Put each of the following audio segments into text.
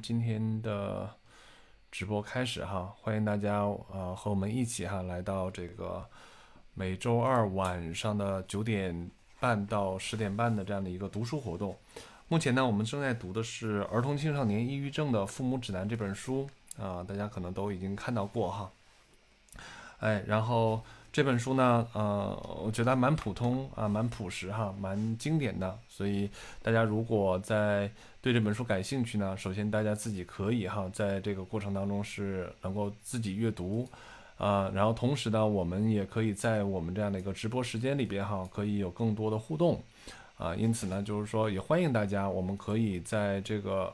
今天的直播开始哈，欢迎大家啊和我们一起哈来到这个每周二晚上的九点半到十点半的这样的一个读书活动。目前呢，我们正在读的是《儿童青少年抑郁症的父母指南》这本书啊，大家可能都已经看到过哈。哎，然后。这本书呢，呃，我觉得蛮普通啊，蛮朴实哈，蛮经典的。所以大家如果在对这本书感兴趣呢，首先大家自己可以哈，在这个过程当中是能够自己阅读，啊，然后同时呢，我们也可以在我们这样的一个直播时间里边哈，可以有更多的互动，啊，因此呢，就是说也欢迎大家，我们可以在这个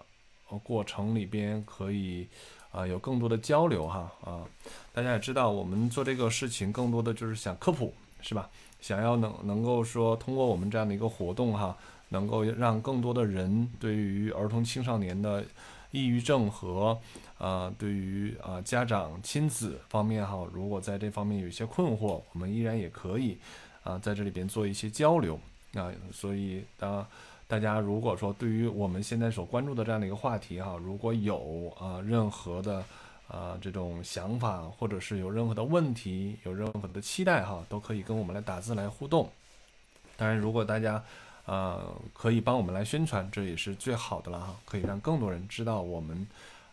过程里边可以。啊，有更多的交流哈啊！大家也知道，我们做这个事情更多的就是想科普，是吧？想要能能够说通过我们这样的一个活动哈，能够让更多的人对于儿童青少年的抑郁症和啊，对于啊家长亲子方面哈，如果在这方面有一些困惑，我们依然也可以啊在这里边做一些交流啊。所以当大家如果说对于我们现在所关注的这样的一个话题哈，如果有啊任何的啊这种想法，或者是有任何的问题，有任何的期待哈，都可以跟我们来打字来互动。当然，如果大家啊可以帮我们来宣传，这也是最好的了哈，可以让更多人知道我们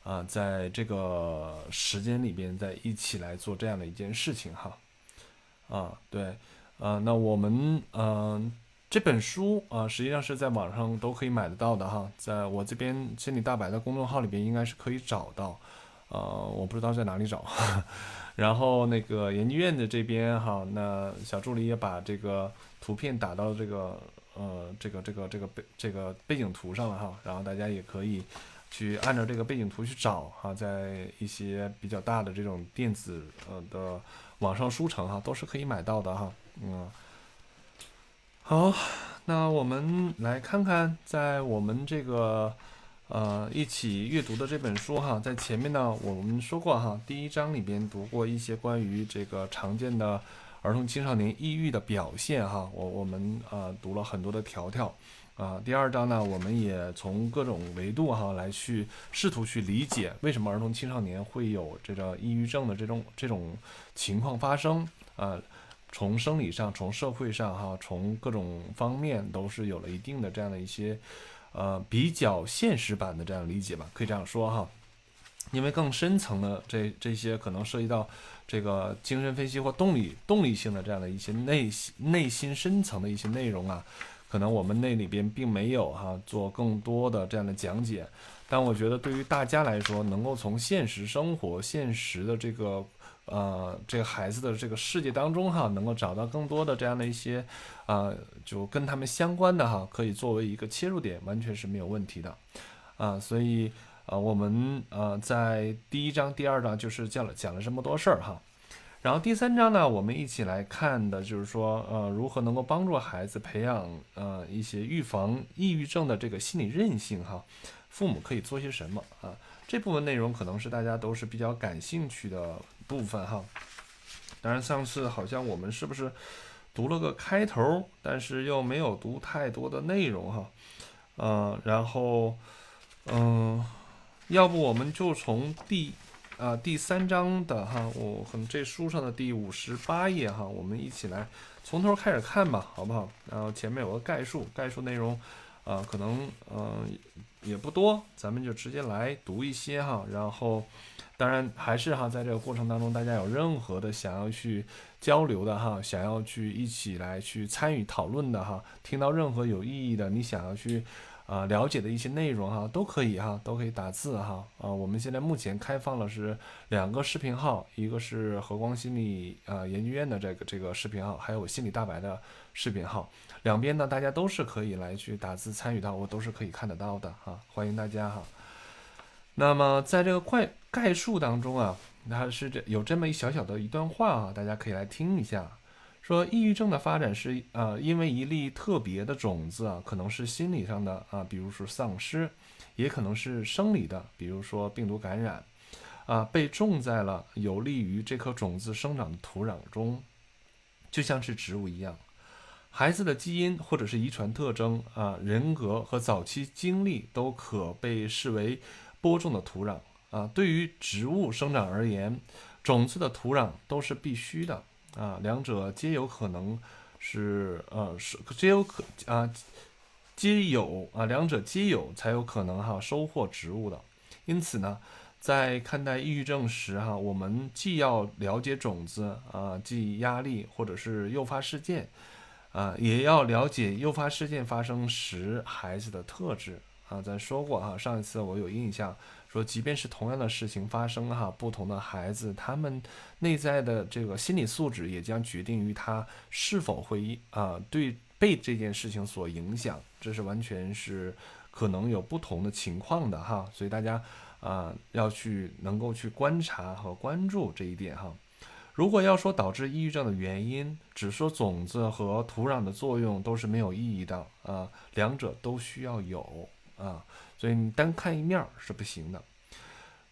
啊在这个时间里边在一起来做这样的一件事情哈。啊，对，啊，那我们嗯。这本书啊，实际上是在网上都可以买得到的哈，在我这边千里大白的公众号里边应该是可以找到，呃，我不知道在哪里找。然后那个研究院的这边哈，那小助理也把这个图片打到这个呃这个这个这个背这个背景图上了哈，然后大家也可以去按照这个背景图去找哈，在一些比较大的这种电子呃的网上书城哈，都是可以买到的哈，嗯。好，那我们来看看，在我们这个呃一起阅读的这本书哈，在前面呢，我们说过哈，第一章里边读过一些关于这个常见的儿童青少年抑郁的表现哈，我我们呃读了很多的条条啊。第二章呢，我们也从各种维度哈来去试图去理解为什么儿童青少年会有这个抑郁症的这种这种情况发生啊。从生理上，从社会上，哈，从各种方面都是有了一定的这样的一些，呃，比较现实版的这样理解吧，可以这样说哈。因为更深层的这这些可能涉及到这个精神分析或动力动力性的这样的一些内心内心深层的一些内容啊，可能我们那里边并没有哈做更多的这样的讲解。但我觉得对于大家来说，能够从现实生活、现实的这个。呃，这个孩子的这个世界当中哈，能够找到更多的这样的一些，啊，就跟他们相关的哈，可以作为一个切入点，完全是没有问题的，啊，所以呃，我们呃在第一章、第二章就是讲了讲了这么多事儿哈，然后第三章呢，我们一起来看的就是说，呃，如何能够帮助孩子培养呃一些预防抑郁症的这个心理韧性哈，父母可以做些什么啊？这部分内容可能是大家都是比较感兴趣的。部分哈，当然上次好像我们是不是读了个开头，但是又没有读太多的内容哈，嗯，然后嗯，要不我们就从第啊第三章的哈，我可能这书上的第五十八页哈，我们一起来从头开始看吧，好不好？然后前面有个概述，概述内容啊，可能嗯也不多，咱们就直接来读一些哈，然后。当然，还是哈，在这个过程当中，大家有任何的想要去交流的哈，想要去一起来去参与讨论的哈，听到任何有意义的，你想要去啊了解的一些内容哈，都可以哈，都可以打字哈啊。我们现在目前开放了是两个视频号，一个是和光心理啊研究院的这个这个视频号，还有我心理大白的视频号，两边呢大家都是可以来去打字参与到，我都是可以看得到的哈，欢迎大家哈。那么在这个快概述当中啊，它是这有这么一小小的一段话啊，大家可以来听一下。说抑郁症的发展是啊，因为一粒特别的种子啊，可能是心理上的啊，比如说丧失，也可能是生理的，比如说病毒感染啊，被种在了有利于这颗种子生长的土壤中，就像是植物一样。孩子的基因或者是遗传特征啊，人格和早期经历都可被视为。播种的土壤啊。对于植物生长而言，种子的土壤都是必须的啊，两者皆有可能是呃是皆有可啊皆有啊两者皆有才有可能哈收获植物的。因此呢，在看待抑郁症时哈，我们既要了解种子啊，即压力或者是诱发事件啊，也要了解诱发事件发生时孩子的特质啊。咱说过哈，上一次我有印象。说，即便是同样的事情发生哈，不同的孩子，他们内在的这个心理素质也将决定于他是否会啊对被这件事情所影响，这是完全是可能有不同的情况的哈，所以大家啊要去能够去观察和关注这一点哈。如果要说导致抑郁症的原因，只说种子和土壤的作用都是没有意义的啊，两者都需要有啊。所以你单看一面是不行的。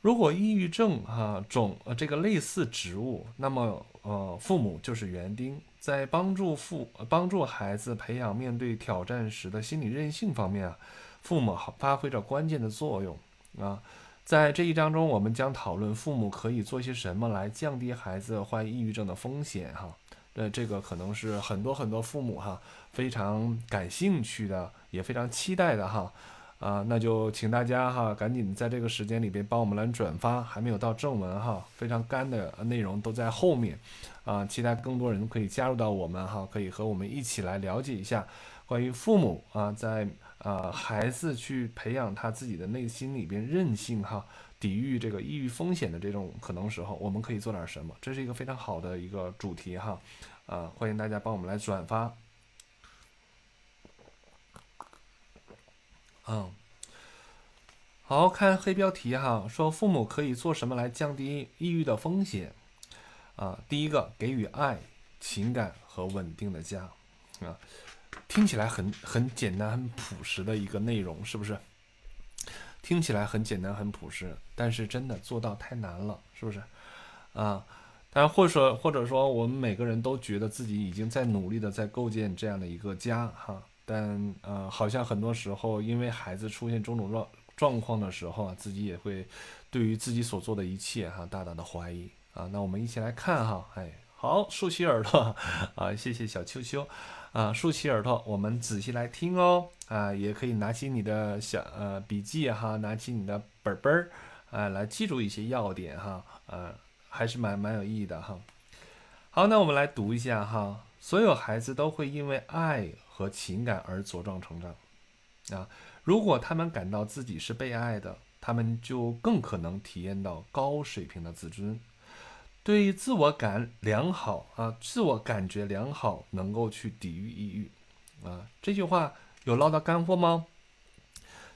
如果抑郁症哈种呃这个类似植物，那么呃父母就是园丁，在帮助父帮助孩子培养面对挑战时的心理韧性方面啊，父母好发挥着关键的作用啊。在这一章中，我们将讨论父母可以做些什么来降低孩子患抑郁症的风险哈。呃，这个可能是很多很多父母哈非常感兴趣的，也非常期待的哈。啊，那就请大家哈，赶紧在这个时间里边帮我们来转发，还没有到正文哈，非常干的内容都在后面，啊，期待更多人可以加入到我们哈，可以和我们一起来了解一下关于父母啊，在啊孩子去培养他自己的内心里边韧性哈，抵御这个抑郁风险的这种可能时候，我们可以做点什么？这是一个非常好的一个主题哈，啊，欢迎大家帮我们来转发。嗯，好看黑标题哈，说父母可以做什么来降低抑郁的风险？啊，第一个给予爱、情感和稳定的家，啊，听起来很很简单、很朴实的一个内容，是不是？听起来很简单、很朴实，但是真的做到太难了，是不是？啊，但，或者或者说，我们每个人都觉得自己已经在努力的在构建这样的一个家，哈。但呃，好像很多时候，因为孩子出现种种状状况的时候啊，自己也会对于自己所做的一切哈，大大的怀疑啊。那我们一起来看哈，哎，好，竖起耳朵啊，谢谢小秋秋啊，竖起耳朵，我们仔细来听哦啊，也可以拿起你的小呃笔记哈，拿起你的本本儿啊，来记住一些要点哈，呃，还是蛮蛮有意义的哈。好，那我们来读一下哈，所有孩子都会因为爱。和情感而茁壮成长，啊，如果他们感到自己是被爱的，他们就更可能体验到高水平的自尊，对自我感良好啊，自我感觉良好，能够去抵御抑郁，啊，这句话有唠到干货吗？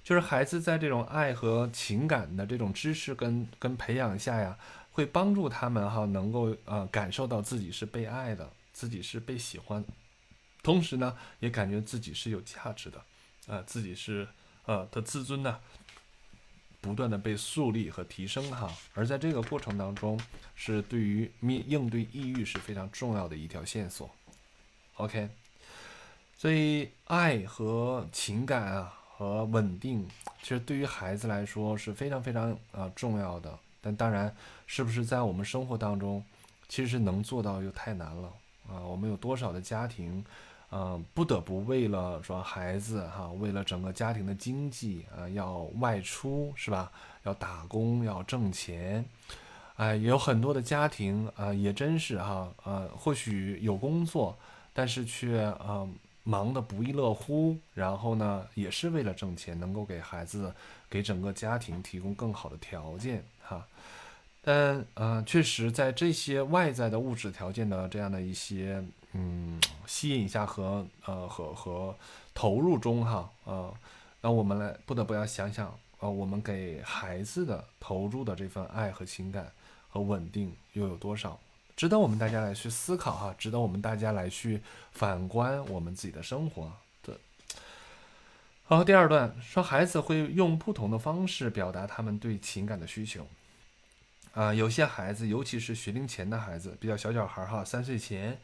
就是孩子在这种爱和情感的这种知识跟跟培养下呀，会帮助他们哈，能够啊感受到自己是被爱的，自己是被喜欢。同时呢，也感觉自己是有价值的，啊，自己是呃的自尊呢，不断的被树立和提升哈。而在这个过程当中，是对于面应对抑郁是非常重要的一条线索。OK，所以爱和情感啊和稳定，其实对于孩子来说是非常非常啊重要的。但当然，是不是在我们生活当中，其实能做到又太难了啊？我们有多少的家庭？嗯，不得不为了说孩子哈，为了整个家庭的经济啊，要外出是吧？要打工，要挣钱。哎，有很多的家庭啊，也真是哈，呃，或许有工作，但是却啊忙得不亦乐乎。然后呢，也是为了挣钱，能够给孩子、给整个家庭提供更好的条件哈。但呃，确实在这些外在的物质条件的这样的一些。嗯，吸引一下和呃和和投入中哈啊，那我们来不得不要想想呃，我们给孩子的投入的这份爱和情感和稳定又有多少，值得我们大家来去思考哈，值得我们大家来去反观我们自己的生活的。好，第二段说孩子会用不同的方式表达他们对情感的需求啊，有些孩子，尤其是学龄前的孩子，比较小小孩哈，三岁前。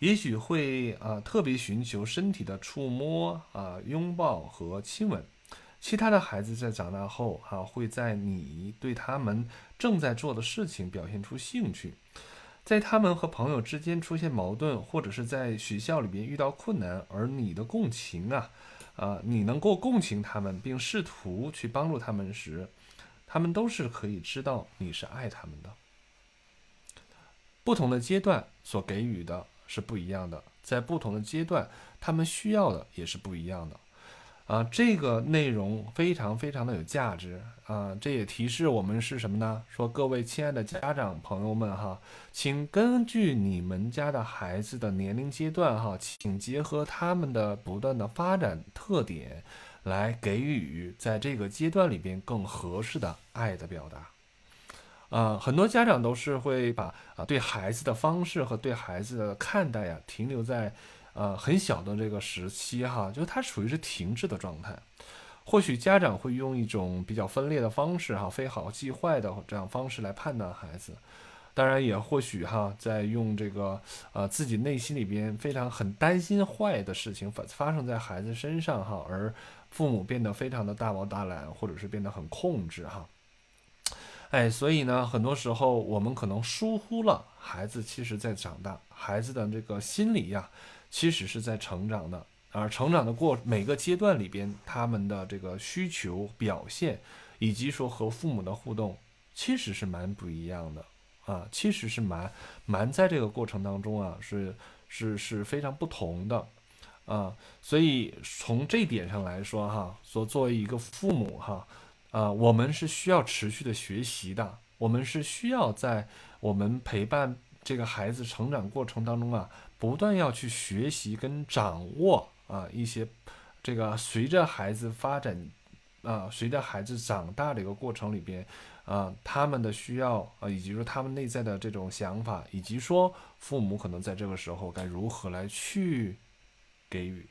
也许会啊，特别寻求身体的触摸啊、拥抱和亲吻，其他的孩子在长大后，哈，会在你对他们正在做的事情表现出兴趣，在他们和朋友之间出现矛盾，或者是在学校里边遇到困难，而你的共情啊，啊，你能够共情他们，并试图去帮助他们时，他们都是可以知道你是爱他们的。不同的阶段所给予的是不一样的，在不同的阶段，他们需要的也是不一样的。啊，这个内容非常非常的有价值啊！这也提示我们是什么呢？说各位亲爱的家长朋友们哈，请根据你们家的孩子的年龄阶段哈，请结合他们的不断的发展特点，来给予在这个阶段里边更合适的爱的表达。啊，很多家长都是会把啊对孩子的方式和对孩子的看待呀停留在。呃，很小的这个时期哈，就是他属于是停滞的状态。或许家长会用一种比较分裂的方式哈，非好即坏的这样方式来判断孩子。当然，也或许哈，在用这个呃自己内心里边非常很担心坏的事情发发生在孩子身上哈，而父母变得非常的大包大揽，或者是变得很控制哈。哎，所以呢，很多时候我们可能疏忽了孩子，其实在长大，孩子的这个心理呀。其实是在成长的，而成长的过每个阶段里边，他们的这个需求表现，以及说和父母的互动，其实是蛮不一样的啊，其实是蛮蛮在这个过程当中啊，是是是非常不同的啊，所以从这点上来说哈，说作为一个父母哈，啊，我们是需要持续的学习的，我们是需要在我们陪伴这个孩子成长过程当中啊。不断要去学习跟掌握啊一些，这个随着孩子发展啊，随着孩子长大的一个过程里边啊，他们的需要啊，以及说他们内在的这种想法，以及说父母可能在这个时候该如何来去给予，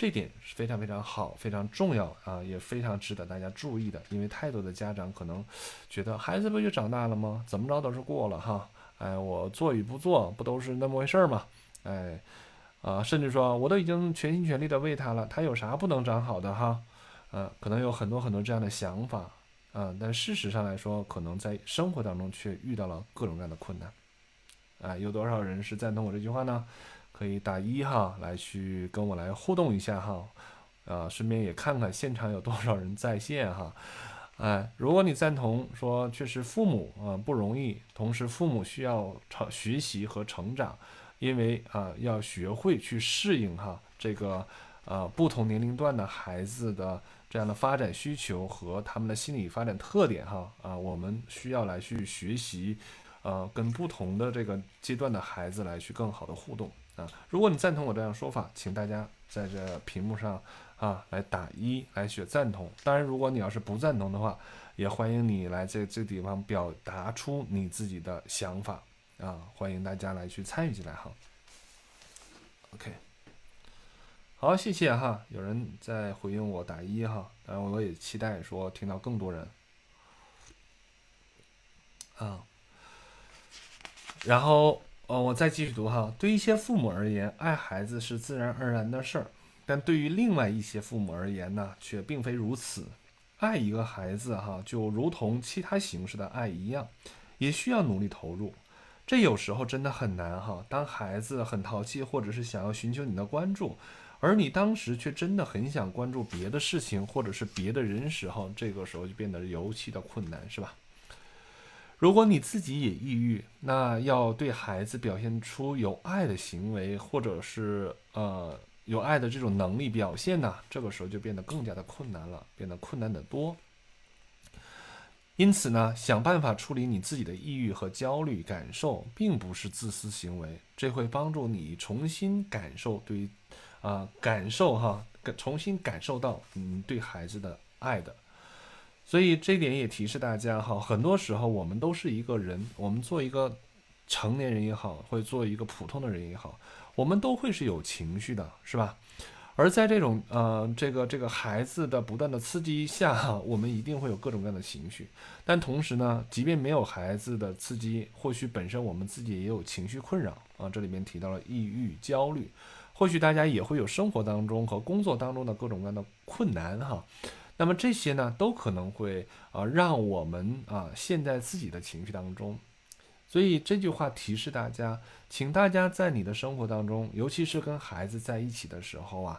这点是非常非常好，非常重要啊，也非常值得大家注意的。因为太多的家长可能觉得孩子不就长大了吗？怎么着都是过了哈。哎，我做与不做不都是那么回事儿吗？哎，啊，甚至说我都已经全心全力的为他了，他有啥不能长好的哈？嗯，可能有很多很多这样的想法，啊，但事实上来说，可能在生活当中却遇到了各种各样的困难。啊，有多少人是赞同我这句话呢？可以打一哈，来去跟我来互动一下哈，啊，顺便也看看现场有多少人在线哈。哎，如果你赞同说，确实父母啊不容易，同时父母需要成学习和成长，因为啊要学会去适应哈这个呃不同年龄段的孩子的这样的发展需求和他们的心理发展特点哈啊，我们需要来去学习，呃跟不同的这个阶段的孩子来去更好的互动啊。如果你赞同我这样说法，请大家在这屏幕上。啊，来打一来选赞同。当然，如果你要是不赞同的话，也欢迎你来这这地方表达出你自己的想法啊！欢迎大家来去参与进来哈。OK，好，谢谢哈。有人在回应我打一哈，当然我也期待说听到更多人啊。然后，哦，我再继续读哈。对一些父母而言，爱孩子是自然而然的事儿。但对于另外一些父母而言呢，却并非如此。爱一个孩子，哈，就如同其他形式的爱一样，也需要努力投入。这有时候真的很难，哈。当孩子很淘气，或者是想要寻求你的关注，而你当时却真的很想关注别的事情，或者是别的人时候，这个时候就变得尤其的困难，是吧？如果你自己也抑郁，那要对孩子表现出有爱的行为，或者是呃。有爱的这种能力表现呢，这个时候就变得更加的困难了，变得困难的多。因此呢，想办法处理你自己的抑郁和焦虑感受，并不是自私行为，这会帮助你重新感受对，啊，感受哈，重新感受到你对孩子的爱的。所以这点也提示大家哈，很多时候我们都是一个人，我们做一个成年人也好，或者做一个普通的人也好。我们都会是有情绪的，是吧？而在这种呃，这个这个孩子的不断的刺激下，我们一定会有各种各样的情绪。但同时呢，即便没有孩子的刺激，或许本身我们自己也有情绪困扰啊。这里面提到了抑郁、焦虑，或许大家也会有生活当中和工作当中的各种各样的困难哈。那么这些呢，都可能会啊，让我们啊陷在自己的情绪当中。所以这句话提示大家，请大家在你的生活当中，尤其是跟孩子在一起的时候啊，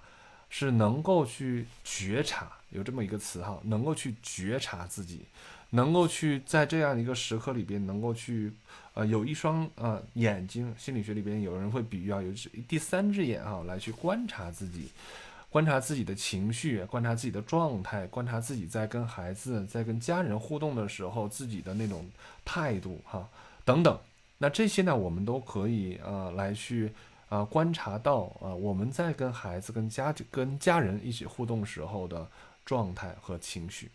是能够去觉察，有这么一个词哈，能够去觉察自己，能够去在这样一个时刻里边，能够去呃有一双呃眼睛，心理学里边有人会比喻啊，有第三只眼啊，来去观察自己。观察自己的情绪，观察自己的状态，观察自己在跟孩子、在跟家人互动的时候自己的那种态度，哈，等等。那这些呢，我们都可以呃来去啊观察到啊我们在跟孩子、跟家、跟家人一起互动时候的状态和情绪，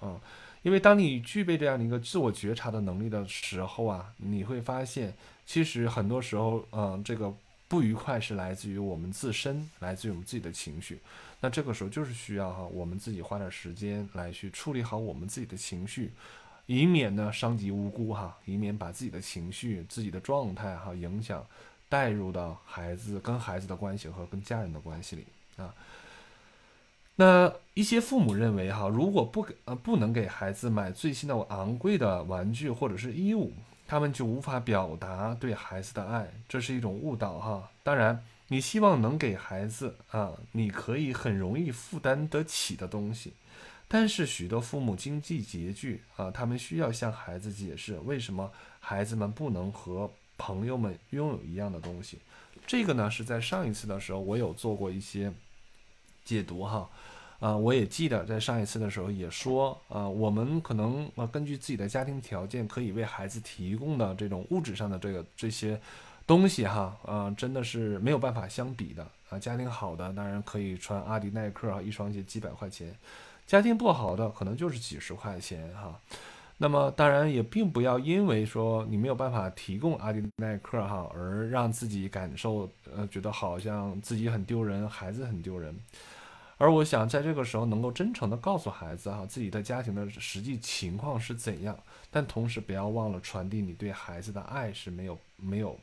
啊，因为当你具备这样的一个自我觉察的能力的时候啊，你会发现，其实很多时候，嗯，这个。不愉快是来自于我们自身，来自于我们自己的情绪。那这个时候就是需要哈，我们自己花点时间来去处理好我们自己的情绪，以免呢伤及无辜哈，以免把自己的情绪、自己的状态哈影响带入到孩子跟孩子的关系和跟家人的关系里啊。那一些父母认为哈，如果不给呃不能给孩子买最新的昂贵的玩具或者是衣物。他们就无法表达对孩子的爱，这是一种误导哈。当然，你希望能给孩子啊，你可以很容易负担得起的东西，但是许多父母经济拮据啊，他们需要向孩子解释为什么孩子们不能和朋友们拥有一样的东西。这个呢，是在上一次的时候我有做过一些解读哈。啊，我也记得在上一次的时候也说，啊，我们可能啊根据自己的家庭条件，可以为孩子提供的这种物质上的这个这些东西哈，啊，真的是没有办法相比的啊。家庭好的当然可以穿阿迪耐克啊，一双鞋几百块钱；家庭不好的可能就是几十块钱哈。那么当然也并不要因为说你没有办法提供阿迪耐克哈，而让自己感受呃觉得好像自己很丢人，孩子很丢人。而我想在这个时候能够真诚的告诉孩子哈，自己的家庭的实际情况是怎样，但同时不要忘了传递你对孩子的爱是没有没有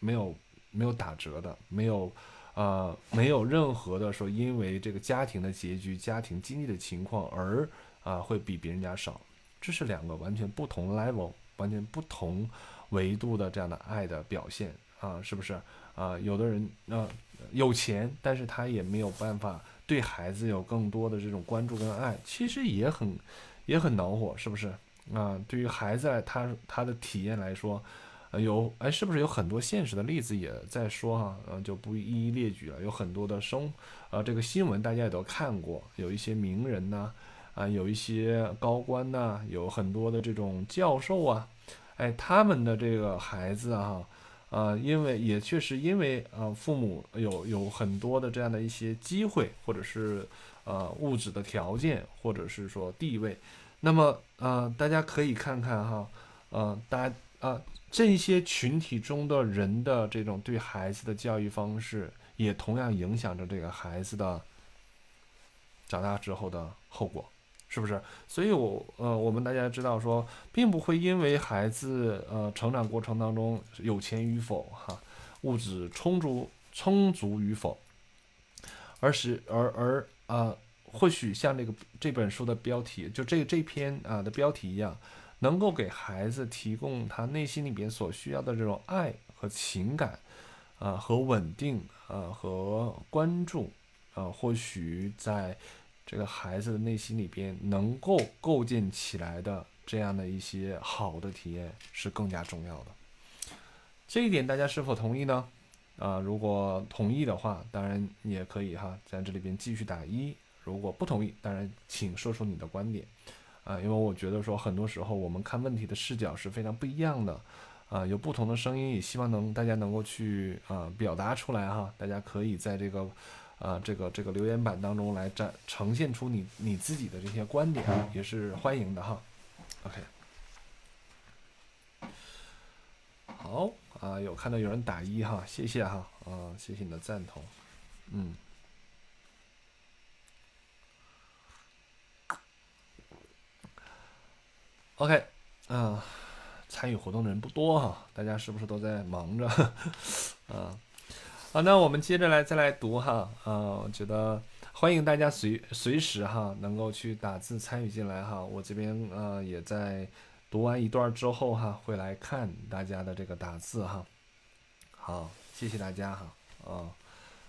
没有没有打折的，没有呃没有任何的说因为这个家庭的结局、家庭经济的情况而啊会比别人家少，这是两个完全不同 level、完全不同维度的这样的爱的表现啊，是不是啊？有的人啊有钱，但是他也没有办法。对孩子有更多的这种关注跟爱，其实也很，也很恼火，是不是啊？对于孩子他他的体验来说，呃，有哎，是不是有很多现实的例子也在说哈？嗯，就不一一列举了。有很多的生，呃，这个新闻大家也都看过，有一些名人呐，啊，有一些高官呐，有很多的这种教授啊，哎，他们的这个孩子啊。呃，因为也确实因为呃，父母有有很多的这样的一些机会，或者是呃物质的条件，或者是说地位，那么呃，大家可以看看哈，呃，大家啊，这些群体中的人的这种对孩子的教育方式，也同样影响着这个孩子的长大之后的后果。是不是？所以，我呃，我们大家知道说，并不会因为孩子呃成长过程当中有钱与否哈，物质充足充足与否，而是而而啊，或许像这个这本书的标题，就这这篇啊的标题一样，能够给孩子提供他内心里边所需要的这种爱和情感啊和稳定啊和关注啊，或许在。这个孩子的内心里边能够构建起来的这样的一些好的体验是更加重要的。这一点大家是否同意呢？啊，如果同意的话，当然你也可以哈，在这里边继续打一；如果不同意，当然请说出你的观点。啊，因为我觉得说很多时候我们看问题的视角是非常不一样的。啊，有不同的声音，也希望能大家能够去啊表达出来哈。大家可以在这个。啊，这个这个留言板当中来展呈现出你你自己的这些观点，也是欢迎的哈。OK，好啊，有看到有人打一哈，谢谢哈，啊，谢谢你的赞同，嗯。OK，啊，参与活动的人不多哈，大家是不是都在忙着？啊。好，那我们接着来再来读哈啊，我觉得欢迎大家随随时哈能够去打字参与进来哈，我这边呃也在读完一段之后哈会来看大家的这个打字哈。好，谢谢大家哈啊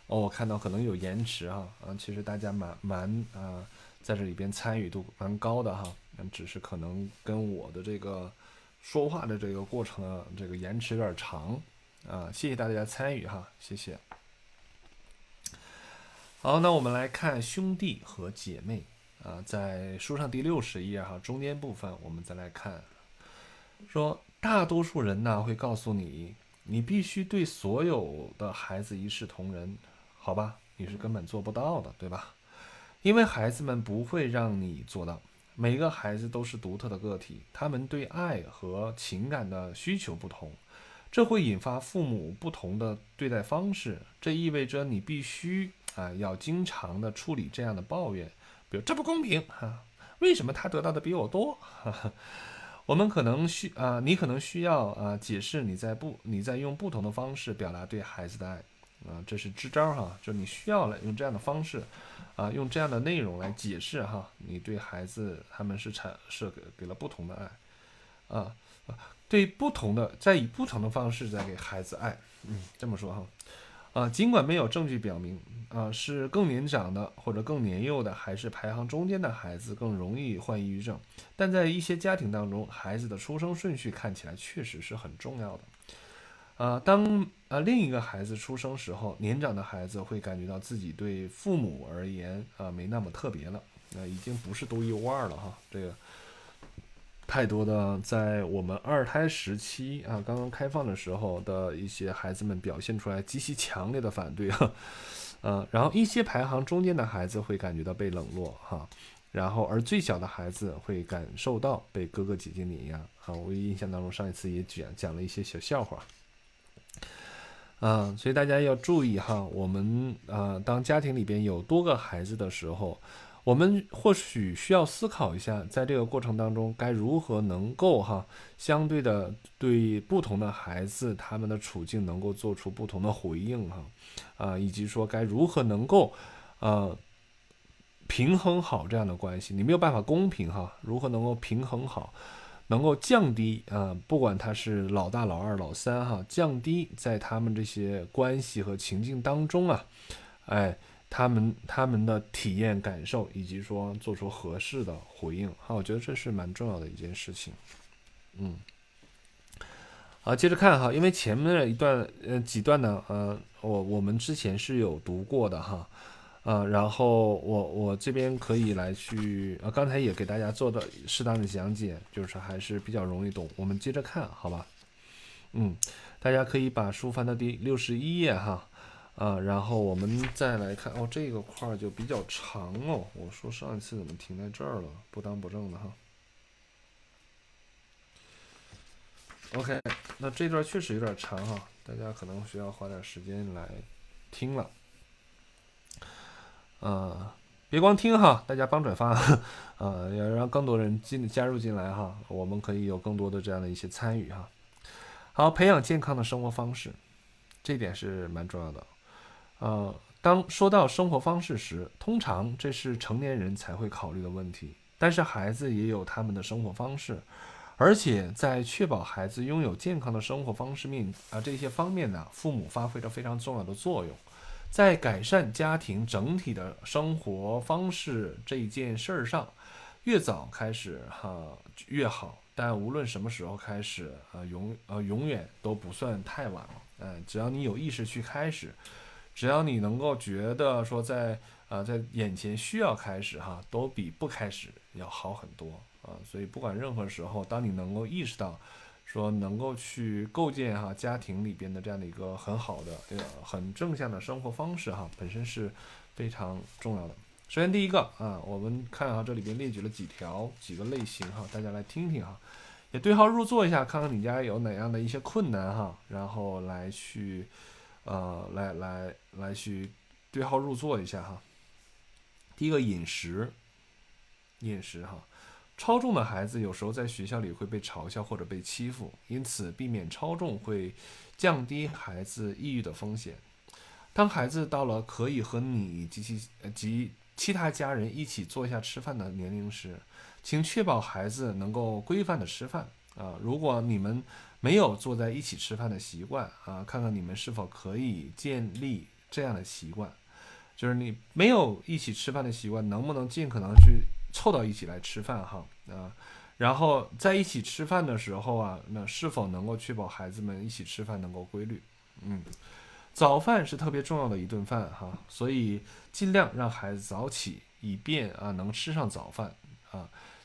哦，我看到可能有延迟哈啊，其实大家蛮蛮啊在这里边参与度蛮高的哈，只是可能跟我的这个说话的这个过程啊这个延迟有点长。啊，谢谢大家参与哈，谢谢。好，那我们来看兄弟和姐妹啊，在书上第六十页哈，中间部分我们再来看，说大多数人呢会告诉你，你必须对所有的孩子一视同仁，好吧？你是根本做不到的，对吧？因为孩子们不会让你做到，每个孩子都是独特的个体，他们对爱和情感的需求不同。这会引发父母不同的对待方式，这意味着你必须啊要经常的处理这样的抱怨，比如这不公平哈，为什么他得到的比我多？我们可能需啊，你可能需要啊解释你在不你在用不同的方式表达对孩子的爱啊，这是支招哈，就你需要来用这样的方式啊，用这样的内容来解释哈，你对孩子他们是产是给给了不同的爱啊。对不同的，在以不同的方式在给孩子爱，嗯，这么说哈，啊，尽管没有证据表明，啊，是更年长的或者更年幼的，还是排行中间的孩子更容易患抑郁症，但在一些家庭当中，孩子的出生顺序看起来确实是很重要的，啊，当啊另一个孩子出生时候，年长的孩子会感觉到自己对父母而言啊没那么特别了，那已经不是独一无二了哈，这个。太多的在我们二胎时期啊，刚刚开放的时候的一些孩子们表现出来极其强烈的反对哈，呃，然后一些排行中间的孩子会感觉到被冷落哈，然后而最小的孩子会感受到被哥哥姐姐碾压啊。我印象当中上一次也讲讲了一些小笑话，啊，所以大家要注意哈，我们啊，当家庭里边有多个孩子的时候。我们或许需要思考一下，在这个过程当中该如何能够哈相对的对不同的孩子他们的处境能够做出不同的回应哈啊，以及说该如何能够呃平衡好这样的关系。你没有办法公平哈，如何能够平衡好，能够降低啊，不管他是老大、老二、老三哈，降低在他们这些关系和情境当中啊，哎。他们他们的体验感受，以及说做出合适的回应，好，我觉得这是蛮重要的一件事情。嗯，好，接着看哈，因为前面的一段呃几段呢，呃，我我们之前是有读过的哈，呃，然后我我这边可以来去，呃，刚才也给大家做的适当的讲解，就是还是比较容易懂。我们接着看好吧？嗯，大家可以把书翻到第六十一页哈。啊，然后我们再来看哦，这个块儿就比较长哦。我说上一次怎么停在这儿了？不当不正的哈。OK，那这段确实有点长哈，大家可能需要花点时间来听了。啊，别光听哈，大家帮转发啊，要让更多人进加入进来哈，我们可以有更多的这样的一些参与哈。好，培养健康的生活方式，这点是蛮重要的。呃，当说到生活方式时，通常这是成年人才会考虑的问题。但是孩子也有他们的生活方式，而且在确保孩子拥有健康的生活方式面啊这些方面呢，父母发挥着非常重要的作用。在改善家庭整体的生活方式这件事儿上，越早开始哈越好。但无论什么时候开始，呃永呃永远都不算太晚了。嗯，只要你有意识去开始。只要你能够觉得说在啊在眼前需要开始哈，都比不开始要好很多啊。所以不管任何时候，当你能够意识到说能够去构建哈家庭里边的这样的一个很好的呃很正向的生活方式哈，本身是非常重要的。首先第一个啊，我们看哈这里边列举了几条几个类型哈，大家来听听哈，也对号入座一下，看看你家有哪样的一些困难哈，然后来去。呃，来来来去对号入座一下哈。第一个饮食，饮食哈，超重的孩子有时候在学校里会被嘲笑或者被欺负，因此避免超重会降低孩子抑郁的风险。当孩子到了可以和你及其及其他家人一起坐下吃饭的年龄时，请确保孩子能够规范的吃饭啊。如果你们没有坐在一起吃饭的习惯啊，看看你们是否可以建立这样的习惯，就是你没有一起吃饭的习惯，能不能尽可能去凑到一起来吃饭哈啊？然后在一起吃饭的时候啊，那是否能够确保孩子们一起吃饭能够规律？嗯。早饭是特别重要的一顿饭哈，所以尽量让孩子早起，以便啊能吃上早饭。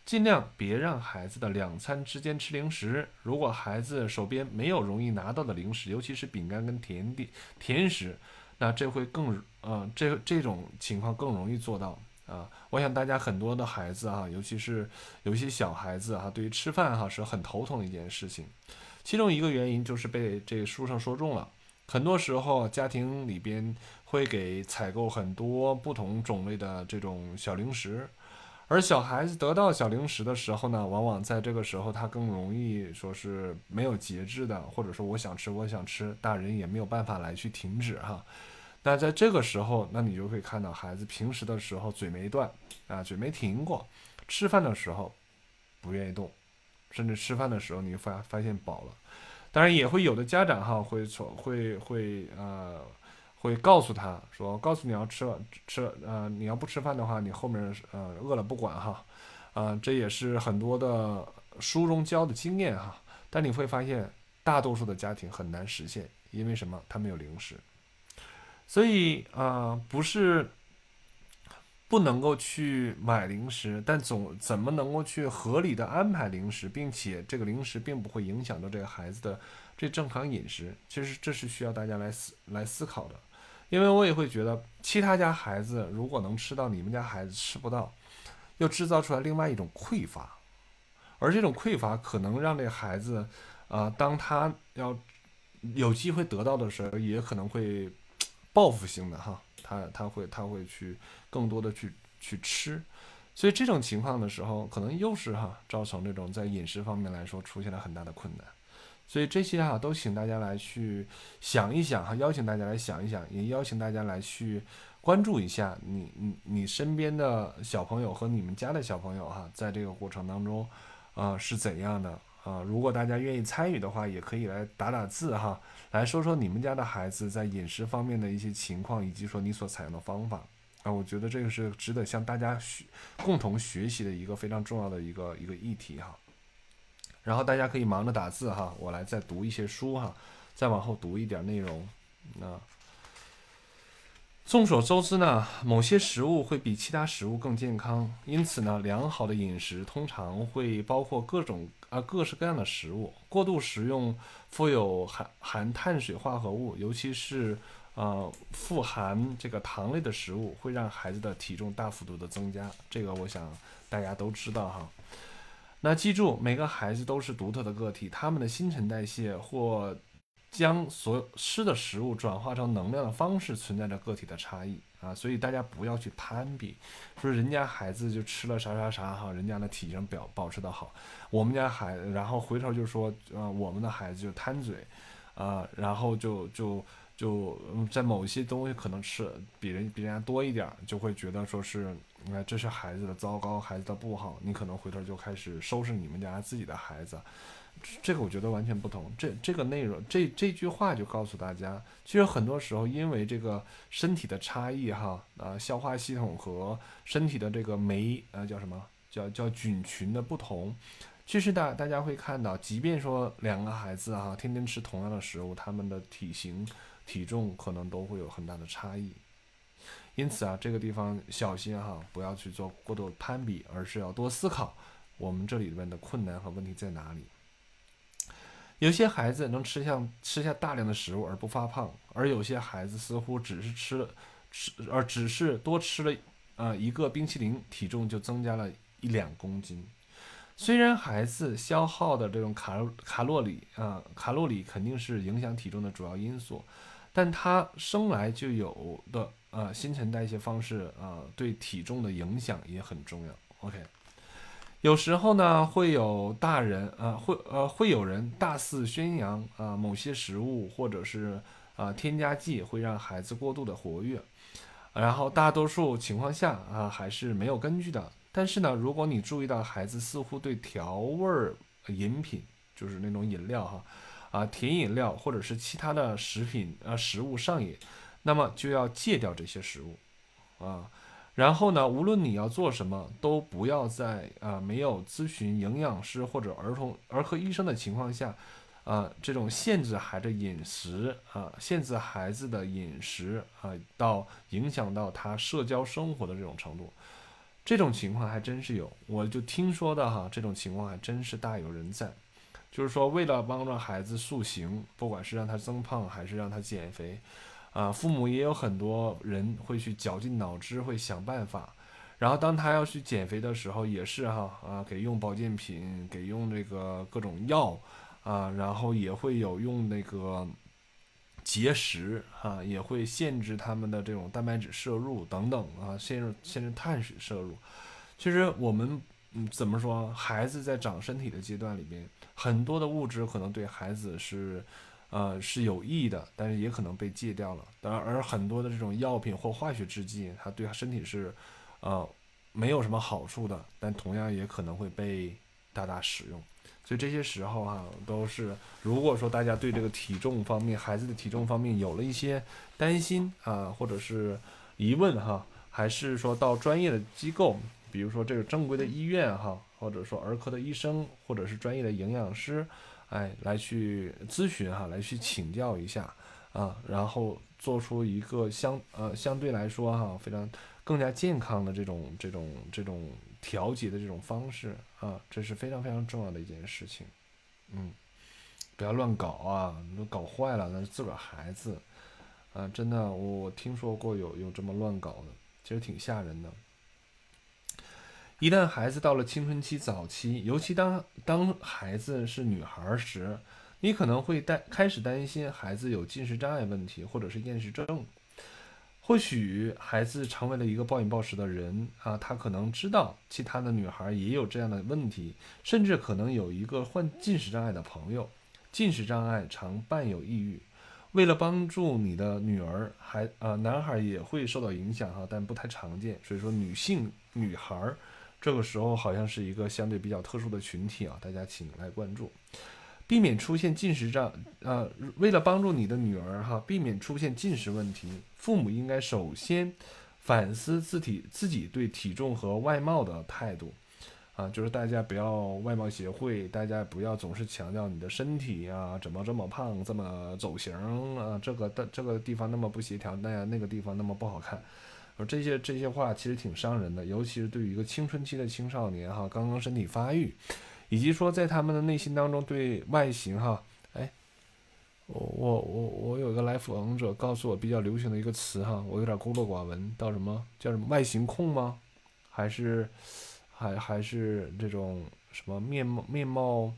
尽量别让孩子的两餐之间吃零食。如果孩子手边没有容易拿到的零食，尤其是饼干跟甜点、甜食，那这会更呃这这种情况更容易做到啊。我想大家很多的孩子哈，尤其是有一些小孩子哈，对于吃饭哈是很头疼的一件事情。其中一个原因就是被这书上说中了。很多时候，家庭里边会给采购很多不同种类的这种小零食，而小孩子得到小零食的时候呢，往往在这个时候他更容易说是没有节制的，或者说我想吃，我想吃，大人也没有办法来去停止哈。那在这个时候，那你就会看到孩子平时的时候嘴没断啊，嘴没停过，吃饭的时候不愿意动，甚至吃饭的时候你发发现饱了。当然也会有的家长哈会从会会呃会告诉他说，告诉你要吃了吃呃你要不吃饭的话，你后面呃饿了不管哈，啊这也是很多的书中教的经验哈。但你会发现大多数的家庭很难实现，因为什么？他没有零食，所以啊不是。不能够去买零食，但总怎么能够去合理的安排零食，并且这个零食并不会影响到这个孩子的这正常饮食？其实这是需要大家来思来思考的，因为我也会觉得，其他家孩子如果能吃到，你们家孩子吃不到，又制造出来另外一种匮乏，而这种匮乏可能让这孩子，啊，当他要有机会得到的时候，也可能会报复性的哈。他他会他会去更多的去去吃，所以这种情况的时候，可能又是哈造成这种在饮食方面来说出现了很大的困难，所以这些哈都请大家来去想一想哈，邀请大家来想一想，也邀请大家来去关注一下你你你身边的小朋友和你们家的小朋友哈，在这个过程当中啊是怎样的啊？如果大家愿意参与的话，也可以来打打字哈。来说说你们家的孩子在饮食方面的一些情况，以及说你所采用的方法啊，我觉得这个是值得向大家学共同学习的一个非常重要的一个一个议题哈。然后大家可以忙着打字哈，我来再读一些书哈，再往后读一点内容。那众所周知呢，某些食物会比其他食物更健康，因此呢，良好的饮食通常会包括各种。啊，各式各样的食物，过度食用富有含含碳水化合物，尤其是呃富含这个糖类的食物，会让孩子的体重大幅度的增加。这个我想大家都知道哈。那记住，每个孩子都是独特的个体，他们的新陈代谢或将所吃的食物转化成能量的方式存在着个体的差异啊，所以大家不要去攀比，说人家孩子就吃了啥啥啥哈，人家的体型表保持的好，我们家孩，然后回头就说，呃，我们的孩子就贪嘴，啊，然后就就就在某些东西可能吃比人比人家多一点，就会觉得说是，你看这是孩子的糟糕，孩子的不好，你可能回头就开始收拾你们家自己的孩子。这个我觉得完全不同。这这个内容，这这句话就告诉大家，其实很多时候因为这个身体的差异，哈，啊，消化系统和身体的这个酶，呃，叫什么？叫叫菌群的不同。其实大大家会看到，即便说两个孩子哈，天天吃同样的食物，他们的体型、体重可能都会有很大的差异。因此啊，这个地方小心哈，不要去做过多攀比，而是要多思考我们这里面的困难和问题在哪里。有些孩子能吃下吃下大量的食物而不发胖，而有些孩子似乎只是吃了吃，而只是多吃了啊一个冰淇淋，体重就增加了一两公斤。虽然孩子消耗的这种卡卡路里啊卡路里肯定是影响体重的主要因素，但他生来就有的啊新陈代谢方式啊对体重的影响也很重要。OK。有时候呢，会有大人啊，会呃会有人大肆宣扬啊某些食物或者是啊，添加剂会让孩子过度的活跃，然后大多数情况下啊还是没有根据的。但是呢，如果你注意到孩子似乎对调味儿饮品，就是那种饮料哈，啊甜饮料或者是其他的食品啊食物上瘾，那么就要戒掉这些食物，啊，然后呢，无论你要做什么，都不要在啊没有咨询营养师或者儿童儿科医生的情况下。啊，这种限制孩子饮食啊，限制孩子的饮食啊，到影响到他社交生活的这种程度，这种情况还真是有，我就听说的哈，这种情况还真是大有人在。就是说，为了帮助孩子塑形，不管是让他增胖还是让他减肥，啊，父母也有很多人会去绞尽脑汁，会想办法。然后当他要去减肥的时候，也是哈啊，给用保健品，给用这个各种药。啊，然后也会有用那个节食哈，也会限制他们的这种蛋白质摄入等等啊，限制限制碳水摄入。其实我们嗯怎么说，孩子在长身体的阶段里面，很多的物质可能对孩子是呃是有益的，但是也可能被戒掉了。当然，而很多的这种药品或化学制剂，它对身体是呃没有什么好处的，但同样也可能会被大大使用。所以这些时候哈，都是如果说大家对这个体重方面、孩子的体重方面有了一些担心啊，或者是疑问哈，还是说到专业的机构，比如说这个正规的医院哈，或者说儿科的医生，或者是专业的营养师，哎，来去咨询哈，来去请教一下啊，然后做出一个相呃相对来说哈非常更加健康的这种这种这种。调节的这种方式啊，这是非常非常重要的一件事情，嗯，不要乱搞啊，都搞坏了那是自个儿孩子，啊，真的，我听说过有有这么乱搞的，其实挺吓人的。一旦孩子到了青春期早期，尤其当当孩子是女孩时，你可能会担开始担心孩子有进食障碍问题，或者是厌食症。或许孩子成为了一个暴饮暴食的人啊，他可能知道其他的女孩也有这样的问题，甚至可能有一个患进食障碍的朋友。进食障碍常伴有抑郁。为了帮助你的女儿，还呃男孩也会受到影响哈，但不太常见。所以说女性女孩这个时候好像是一个相对比较特殊的群体啊，大家请来关注。避免出现进食障，呃，为了帮助你的女儿哈，避免出现进食问题，父母应该首先反思自体自己对体重和外貌的态度，啊，就是大家不要外貌协会，大家不要总是强调你的身体啊，怎么这么胖，这么走形啊，这个的这个地方那么不协调，那样那个地方那么不好看，这些这些话其实挺伤人的，尤其是对于一个青春期的青少年哈，刚刚身体发育。以及说，在他们的内心当中，对外形哈，哎，我我我我有个来访者告诉我比较流行的一个词哈，我有点孤陋寡闻，到什么叫什么外形控吗？还是还还是这种什么面貌面貌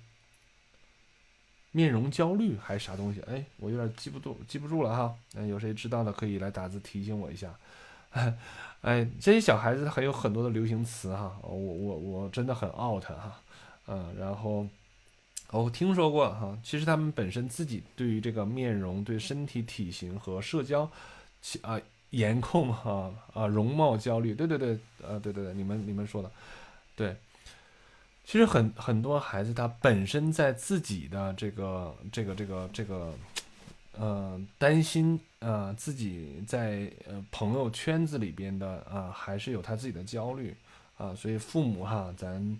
面容焦虑还是啥东西？哎，我有点记不住记不住了哈。嗯，有谁知道的可以来打字提醒我一下。哎，这些小孩子还有很多的流行词哈，我我我真的很 out 哈。嗯，然后我听说过哈，其实他们本身自己对于这个面容、对身体体型和社交，啊颜控哈啊容貌焦虑，对对对，呃对对对，你们你们说的，对，其实很很多孩子他本身在自己的这个这个这个这个，呃担心呃自己在呃朋友圈子里边的啊还是有他自己的焦虑啊，所以父母哈咱。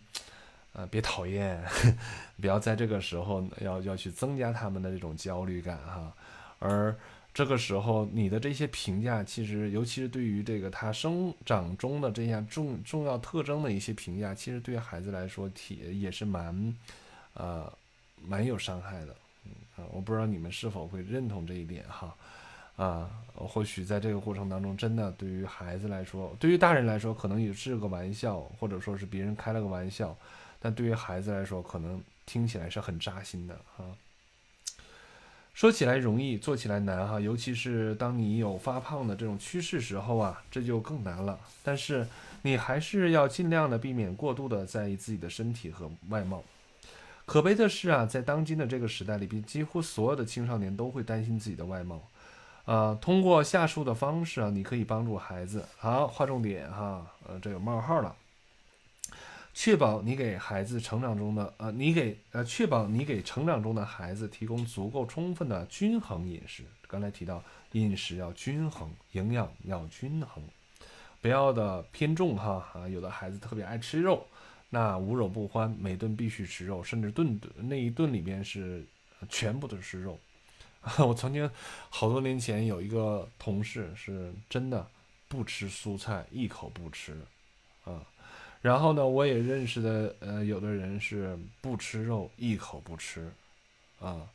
啊，别讨厌，不要在这个时候要要去增加他们的这种焦虑感哈。而这个时候，你的这些评价，其实尤其是对于这个他生长中的这样重重要特征的一些评价，其实对于孩子来说，体也是蛮，呃，蛮有伤害的。啊，我不知道你们是否会认同这一点哈。啊，或许在这个过程当中，真的对于孩子来说，对于大人来说，可能也是个玩笑，或者说是别人开了个玩笑。但对于孩子来说，可能听起来是很扎心的哈。说起来容易，做起来难哈。尤其是当你有发胖的这种趋势时候啊，这就更难了。但是你还是要尽量的避免过度的在意自己的身体和外貌。可悲的是啊，在当今的这个时代里边，几乎所有的青少年都会担心自己的外貌。啊，通过下述的方式啊，你可以帮助孩子。好，划重点哈，呃，这有冒号了。确保你给孩子成长中的呃，你给呃，确保你给成长中的孩子提供足够充分的均衡饮食。刚才提到饮食要均衡，营养要均衡，不要的偏重哈啊。有的孩子特别爱吃肉，那无肉不欢，每顿必须吃肉，甚至顿顿那一顿里边是全部都是肉。我曾经好多年前有一个同事是真的不吃蔬菜，一口不吃啊。然后呢，我也认识的呃，有的人是不吃肉，一口不吃啊。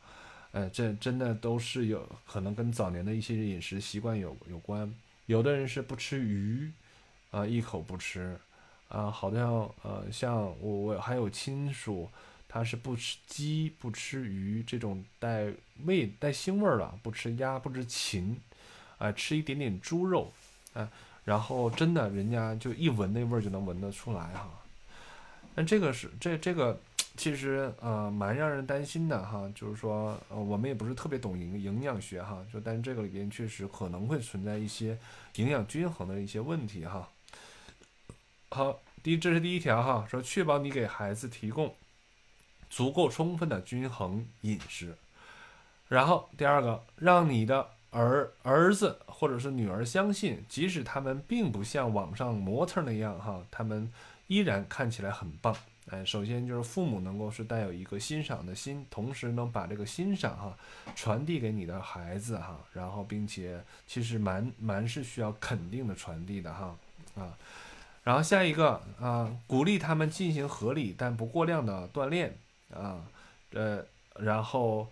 呃，这真的都是有可能跟早年的一些饮食习惯有有关。有的人是不吃鱼啊，一口不吃啊。好像呃，像我我还有亲属。他是不吃鸡、不吃鱼这种带味、带腥味儿的，不吃鸭、不吃禽，啊，吃一点点猪肉，啊，然后真的人家就一闻那味儿就能闻得出来哈。那这个是这这个其实呃蛮让人担心的哈，就是说呃我们也不是特别懂营营养学哈，就但是这个里边确实可能会存在一些营养均衡的一些问题哈。好，第这是第一条哈，说确保你给孩子提供。足够充分的均衡饮食，然后第二个，让你的儿儿子或者是女儿相信，即使他们并不像网上模特那样哈，他们依然看起来很棒。哎，首先就是父母能够是带有一个欣赏的心，同时能把这个欣赏哈传递给你的孩子哈，然后并且其实蛮蛮是需要肯定的传递的哈啊，然后下一个啊，鼓励他们进行合理但不过量的锻炼。啊，呃，然后，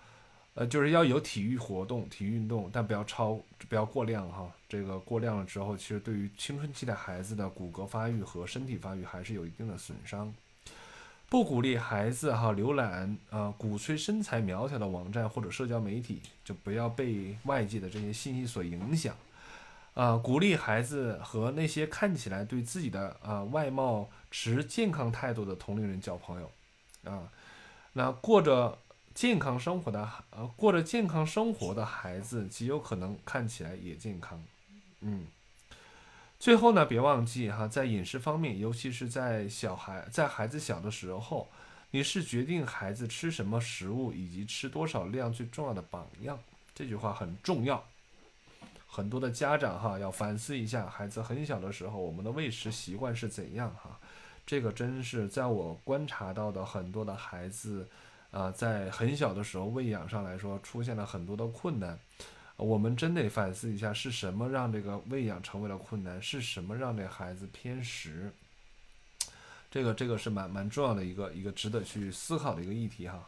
呃，就是要有体育活动、体育运动，但不要超，不要过量哈。这个过量了之后，其实对于青春期的孩子的骨骼发育和身体发育还是有一定的损伤。不鼓励孩子哈浏览啊鼓吹身材苗条的网站或者社交媒体，就不要被外界的这些信息所影响。啊，鼓励孩子和那些看起来对自己的啊外貌持健康态度的同龄人交朋友，啊。那过着健康生活的呃，过着健康生活的孩子极有可能看起来也健康，嗯。最后呢，别忘记哈，在饮食方面，尤其是在小孩在孩子小的时候，你是决定孩子吃什么食物以及吃多少量最重要的榜样。这句话很重要，很多的家长哈要反思一下，孩子很小的时候，我们的喂食习惯是怎样哈。这个真是在我观察到的很多的孩子，啊，在很小的时候喂养上来说出现了很多的困难，我们真得反思一下是什么让这个喂养成为了困难，是什么让这孩子偏食？这个这个是蛮蛮重要的一个一个值得去思考的一个议题哈。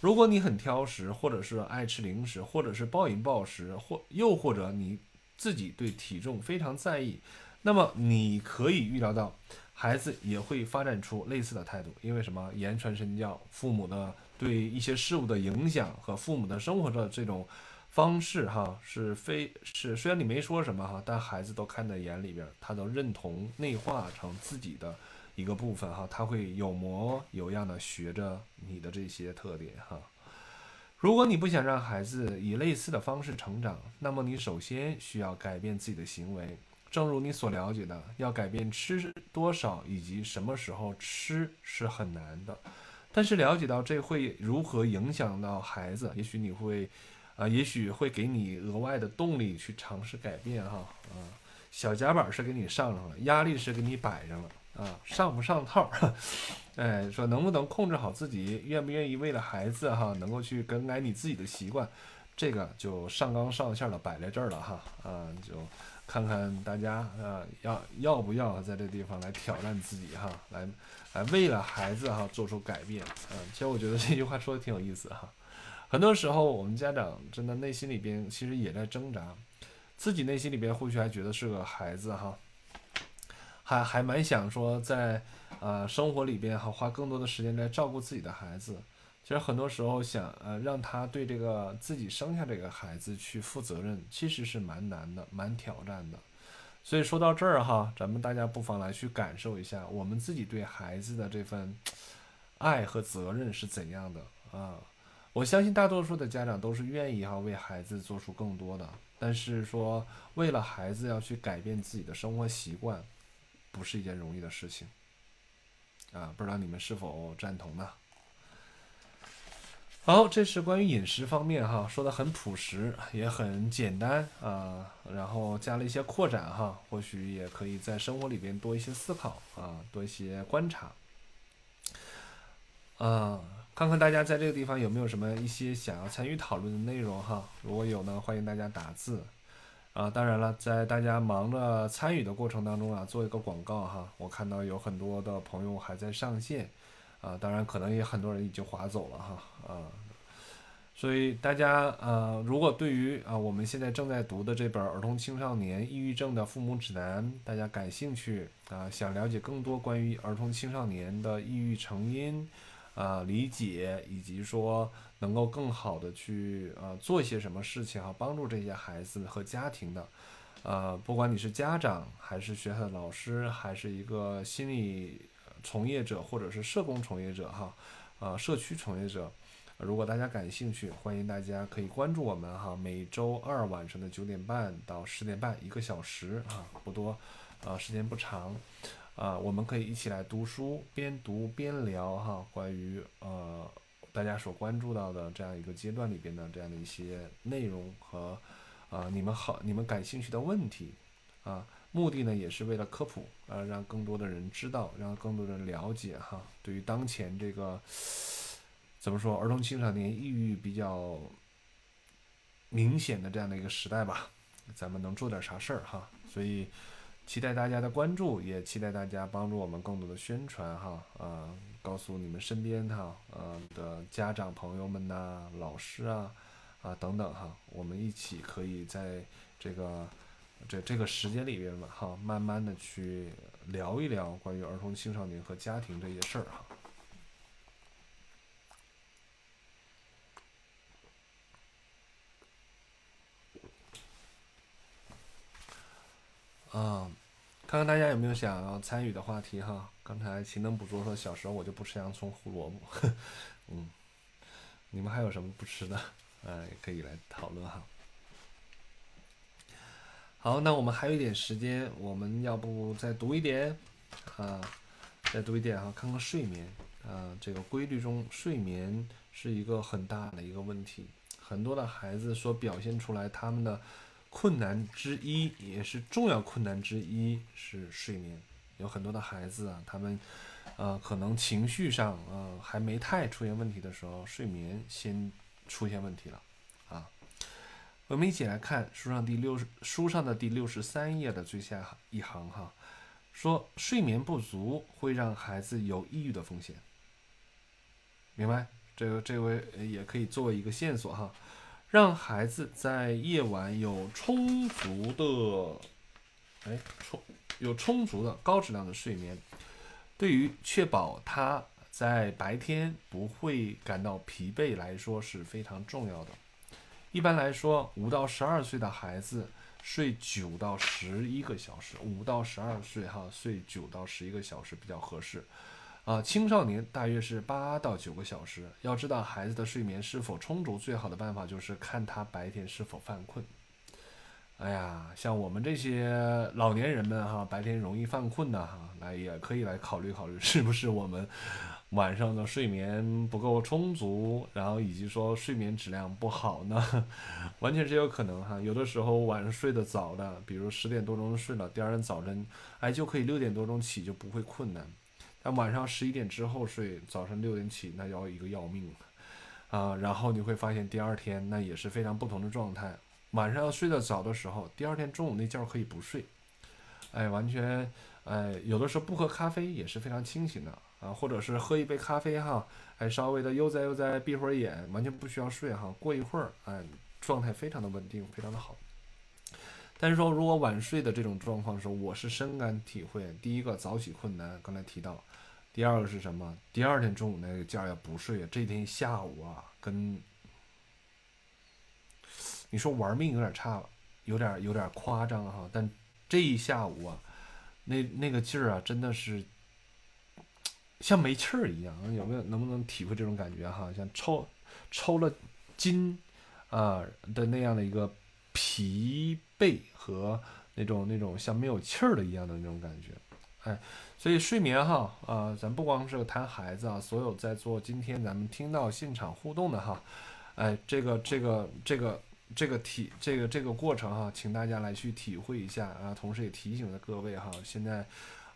如果你很挑食，或者是爱吃零食，或者是暴饮暴食，或又或者你自己对体重非常在意，那么你可以预料到。孩子也会发展出类似的态度，因为什么？言传身教，父母的对一些事物的影响和父母的生活的这种方式，哈，是非是虽然你没说什么哈，但孩子都看在眼里边，他都认同内化成自己的一个部分哈，他会有模有样的学着你的这些特点哈。如果你不想让孩子以类似的方式成长，那么你首先需要改变自己的行为。正如你所了解的，要改变吃多少以及什么时候吃是很难的，但是了解到这会如何影响到孩子，也许你会，啊，也许会给你额外的动力去尝试改变哈，啊，小夹板是给你上上了，压力是给你摆上了，啊，上不上套，哎，说能不能控制好自己，愿不愿意为了孩子哈，能够去更改你自己的习惯，这个就上纲上线的摆在这儿了哈，啊，就。看看大家啊，要要不要在这地方来挑战自己哈，来来为了孩子哈做出改变。嗯，其实我觉得这句话说的挺有意思哈。很多时候我们家长真的内心里边其实也在挣扎，自己内心里边或许还觉得是个孩子哈，还还蛮想说在呃生活里边哈花更多的时间来照顾自己的孩子。其实很多时候想呃让他对这个自己生下这个孩子去负责任，其实是蛮难的，蛮挑战的。所以说到这儿哈，咱们大家不妨来去感受一下，我们自己对孩子的这份爱和责任是怎样的啊？我相信大多数的家长都是愿意哈为孩子做出更多的，但是说为了孩子要去改变自己的生活习惯，不是一件容易的事情。啊，不知道你们是否赞同呢？好，这是关于饮食方面哈，说的很朴实，也很简单啊，然后加了一些扩展哈，或许也可以在生活里边多一些思考啊，多一些观察。啊，看看大家在这个地方有没有什么一些想要参与讨论的内容哈，如果有呢，欢迎大家打字。啊，当然了，在大家忙着参与的过程当中啊，做一个广告哈。我看到有很多的朋友还在上线，啊，当然可能也很多人已经划走了哈，啊，所以大家呃，如果对于啊我们现在正在读的这本《儿童青少年抑郁症的父母指南》，大家感兴趣啊，想了解更多关于儿童青少年的抑郁成因。啊，理解以及说能够更好的去呃做一些什么事情啊，帮助这些孩子和家庭的，呃，不管你是家长还是学校的老师，还是一个心理从业者或者是社工从业者哈，呃，社区从业者，如果大家感兴趣，欢迎大家可以关注我们哈，每周二晚上的九点半到十点半一个小时啊，不多，呃，时间不长。啊，我们可以一起来读书，边读边聊哈，关于呃大家所关注到的这样一个阶段里边的这样的一些内容和啊你们好你们感兴趣的问题啊，目的呢也是为了科普啊，让更多的人知道，让更多人了解哈。对于当前这个怎么说儿童青少年抑郁比较明显的这样的一个时代吧，咱们能做点啥事儿哈？所以。期待大家的关注，也期待大家帮助我们更多的宣传哈，呃，告诉你们身边哈，呃的家长朋友们呐、老师啊，啊等等哈，我们一起可以在这个这这个时间里边嘛哈，慢慢的去聊一聊关于儿童青少年和家庭这些事儿哈。啊。看看大家有没有想要参与的话题哈？刚才勤能补拙说小时候我就不吃洋葱胡萝卜，嗯，你们还有什么不吃的？呃，也可以来讨论哈。好，那我们还有一点时间，我们要不再读一点啊？再读一点哈，看看睡眠啊，这个规律中睡眠是一个很大的一个问题，很多的孩子所表现出来他们的。困难之一，也是重要困难之一是睡眠。有很多的孩子啊，他们，呃，可能情绪上，呃，还没太出现问题的时候，睡眠先出现问题了，啊。我们一起来看书上第六书上的第六十三页的最下一行哈，说睡眠不足会让孩子有抑郁的风险。明白？这个这位也可以作为一个线索哈。让孩子在夜晚有充足的，哎，充有充足的高质量的睡眠，对于确保他在白天不会感到疲惫来说是非常重要的。一般来说，五到十二岁的孩子睡九到十一个小时，五到十二岁哈睡九到十一个小时比较合适。啊，青少年大约是八到九个小时。要知道孩子的睡眠是否充足，最好的办法就是看他白天是否犯困。哎呀，像我们这些老年人们哈，白天容易犯困的哈，来也可以来考虑考虑，是不是我们晚上的睡眠不够充足，然后以及说睡眠质量不好呢？完全是有可能哈。有的时候晚上睡得早的，比如十点多钟睡了，第二天早晨哎就可以六点多钟起，就不会困难。晚上十一点之后睡，早上六点起，那要一个要命啊！然后你会发现第二天那也是非常不同的状态。晚上要睡得早的时候，第二天中午那觉可以不睡，哎，完全，哎，有的时候不喝咖啡也是非常清醒的啊，或者是喝一杯咖啡哈，哎，稍微的悠哉悠哉，闭会儿眼，完全不需要睡哈，过一会儿，哎，状态非常的稳定，非常的好。但是说如果晚睡的这种状况的时候，我是深感体会。第一个早起困难，刚才提到；第二个是什么？第二天中午那个觉也不睡，这天下午啊，跟你说玩命有点差，有点有点夸张哈。但这一下午啊，那那个劲儿啊，真的是像没气儿一样。有没有能不能体会这种感觉哈？像抽抽了筋啊的那样的一个疲惫和那种那种像没有气儿的一样的那种感觉，哎，所以睡眠哈啊，咱不光是谈孩子啊，所有在做今天咱们听到现场互动的哈，哎，这个这个这个这个体这个这个过程哈，请大家来去体会一下啊，同时也提醒了各位哈，现在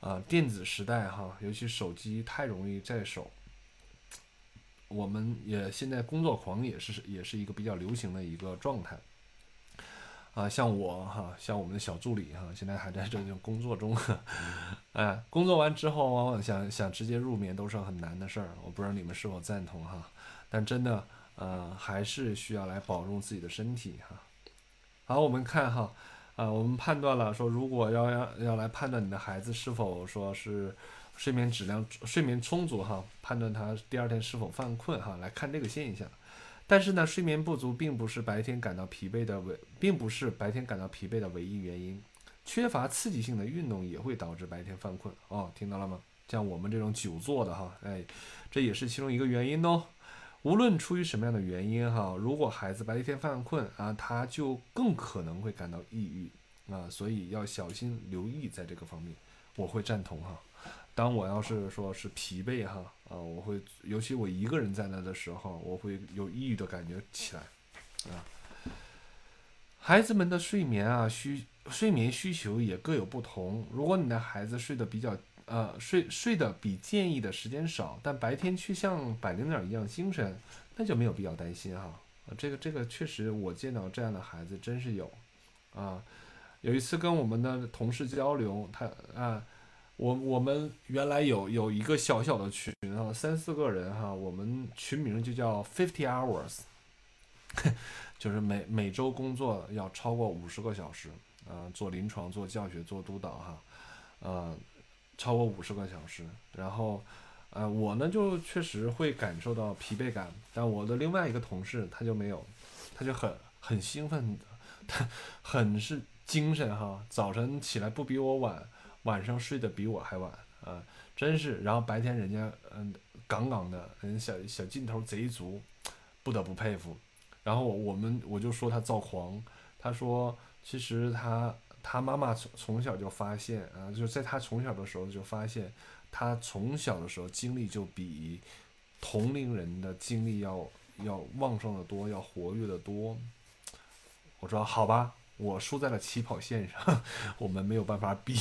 啊电子时代哈，尤其手机太容易在手。我们也现在工作狂也是也是一个比较流行的一个状态，啊，像我哈，像我们的小助理哈，现在还在这种工作中，哎，工作完之后往往想想直接入眠都是很难的事儿，我不知道你们是否赞同哈，但真的呃还是需要来保重自己的身体哈。好，我们看哈，啊，我们判断了说，如果要要要来判断你的孩子是否说是。睡眠质量、睡眠充足哈，判断他第二天是否犯困哈，来看这个现象。但是呢，睡眠不足并不是白天感到疲惫的唯，并不是白天感到疲惫的唯一原因。缺乏刺激性的运动也会导致白天犯困哦，听到了吗？像我们这种久坐的哈，哎，这也是其中一个原因哦。无论出于什么样的原因哈，如果孩子白天犯困啊，他就更可能会感到抑郁啊，所以要小心留意在这个方面。我会赞同哈。当我要是说是疲惫哈啊，我会尤其我一个人在那的时候，我会有抑郁的感觉起来啊。孩子们的睡眠啊需睡眠需求也各有不同。如果你的孩子睡得比较呃睡睡得比建议的时间少，但白天却像百灵鸟一样精神，那就没有必要担心哈。啊这个这个确实我见到这样的孩子真是有啊。有一次跟我们的同事交流，他啊。我我们原来有有一个小小的群啊，三四个人哈，我们群名就叫 Fifty Hours，就是每每周工作要超过五十个小时，啊，做临床、做教学、做督导哈，呃，超过五十个小时。然后，呃，我呢就确实会感受到疲惫感，但我的另外一个同事他就没有，他就很很兴奋，他很是精神哈，早晨起来不比我晚。晚上睡得比我还晚啊，真是。然后白天人家嗯杠杠的，人小小劲头贼足，不得不佩服。然后我们我就说他躁狂，他说其实他他妈妈从从小就发现啊，就在他从小的时候就发现，他从小的时候精力就比同龄人的精力要要旺盛的多，要活跃的多。我说好吧。我输在了起跑线上，我们没有办法比，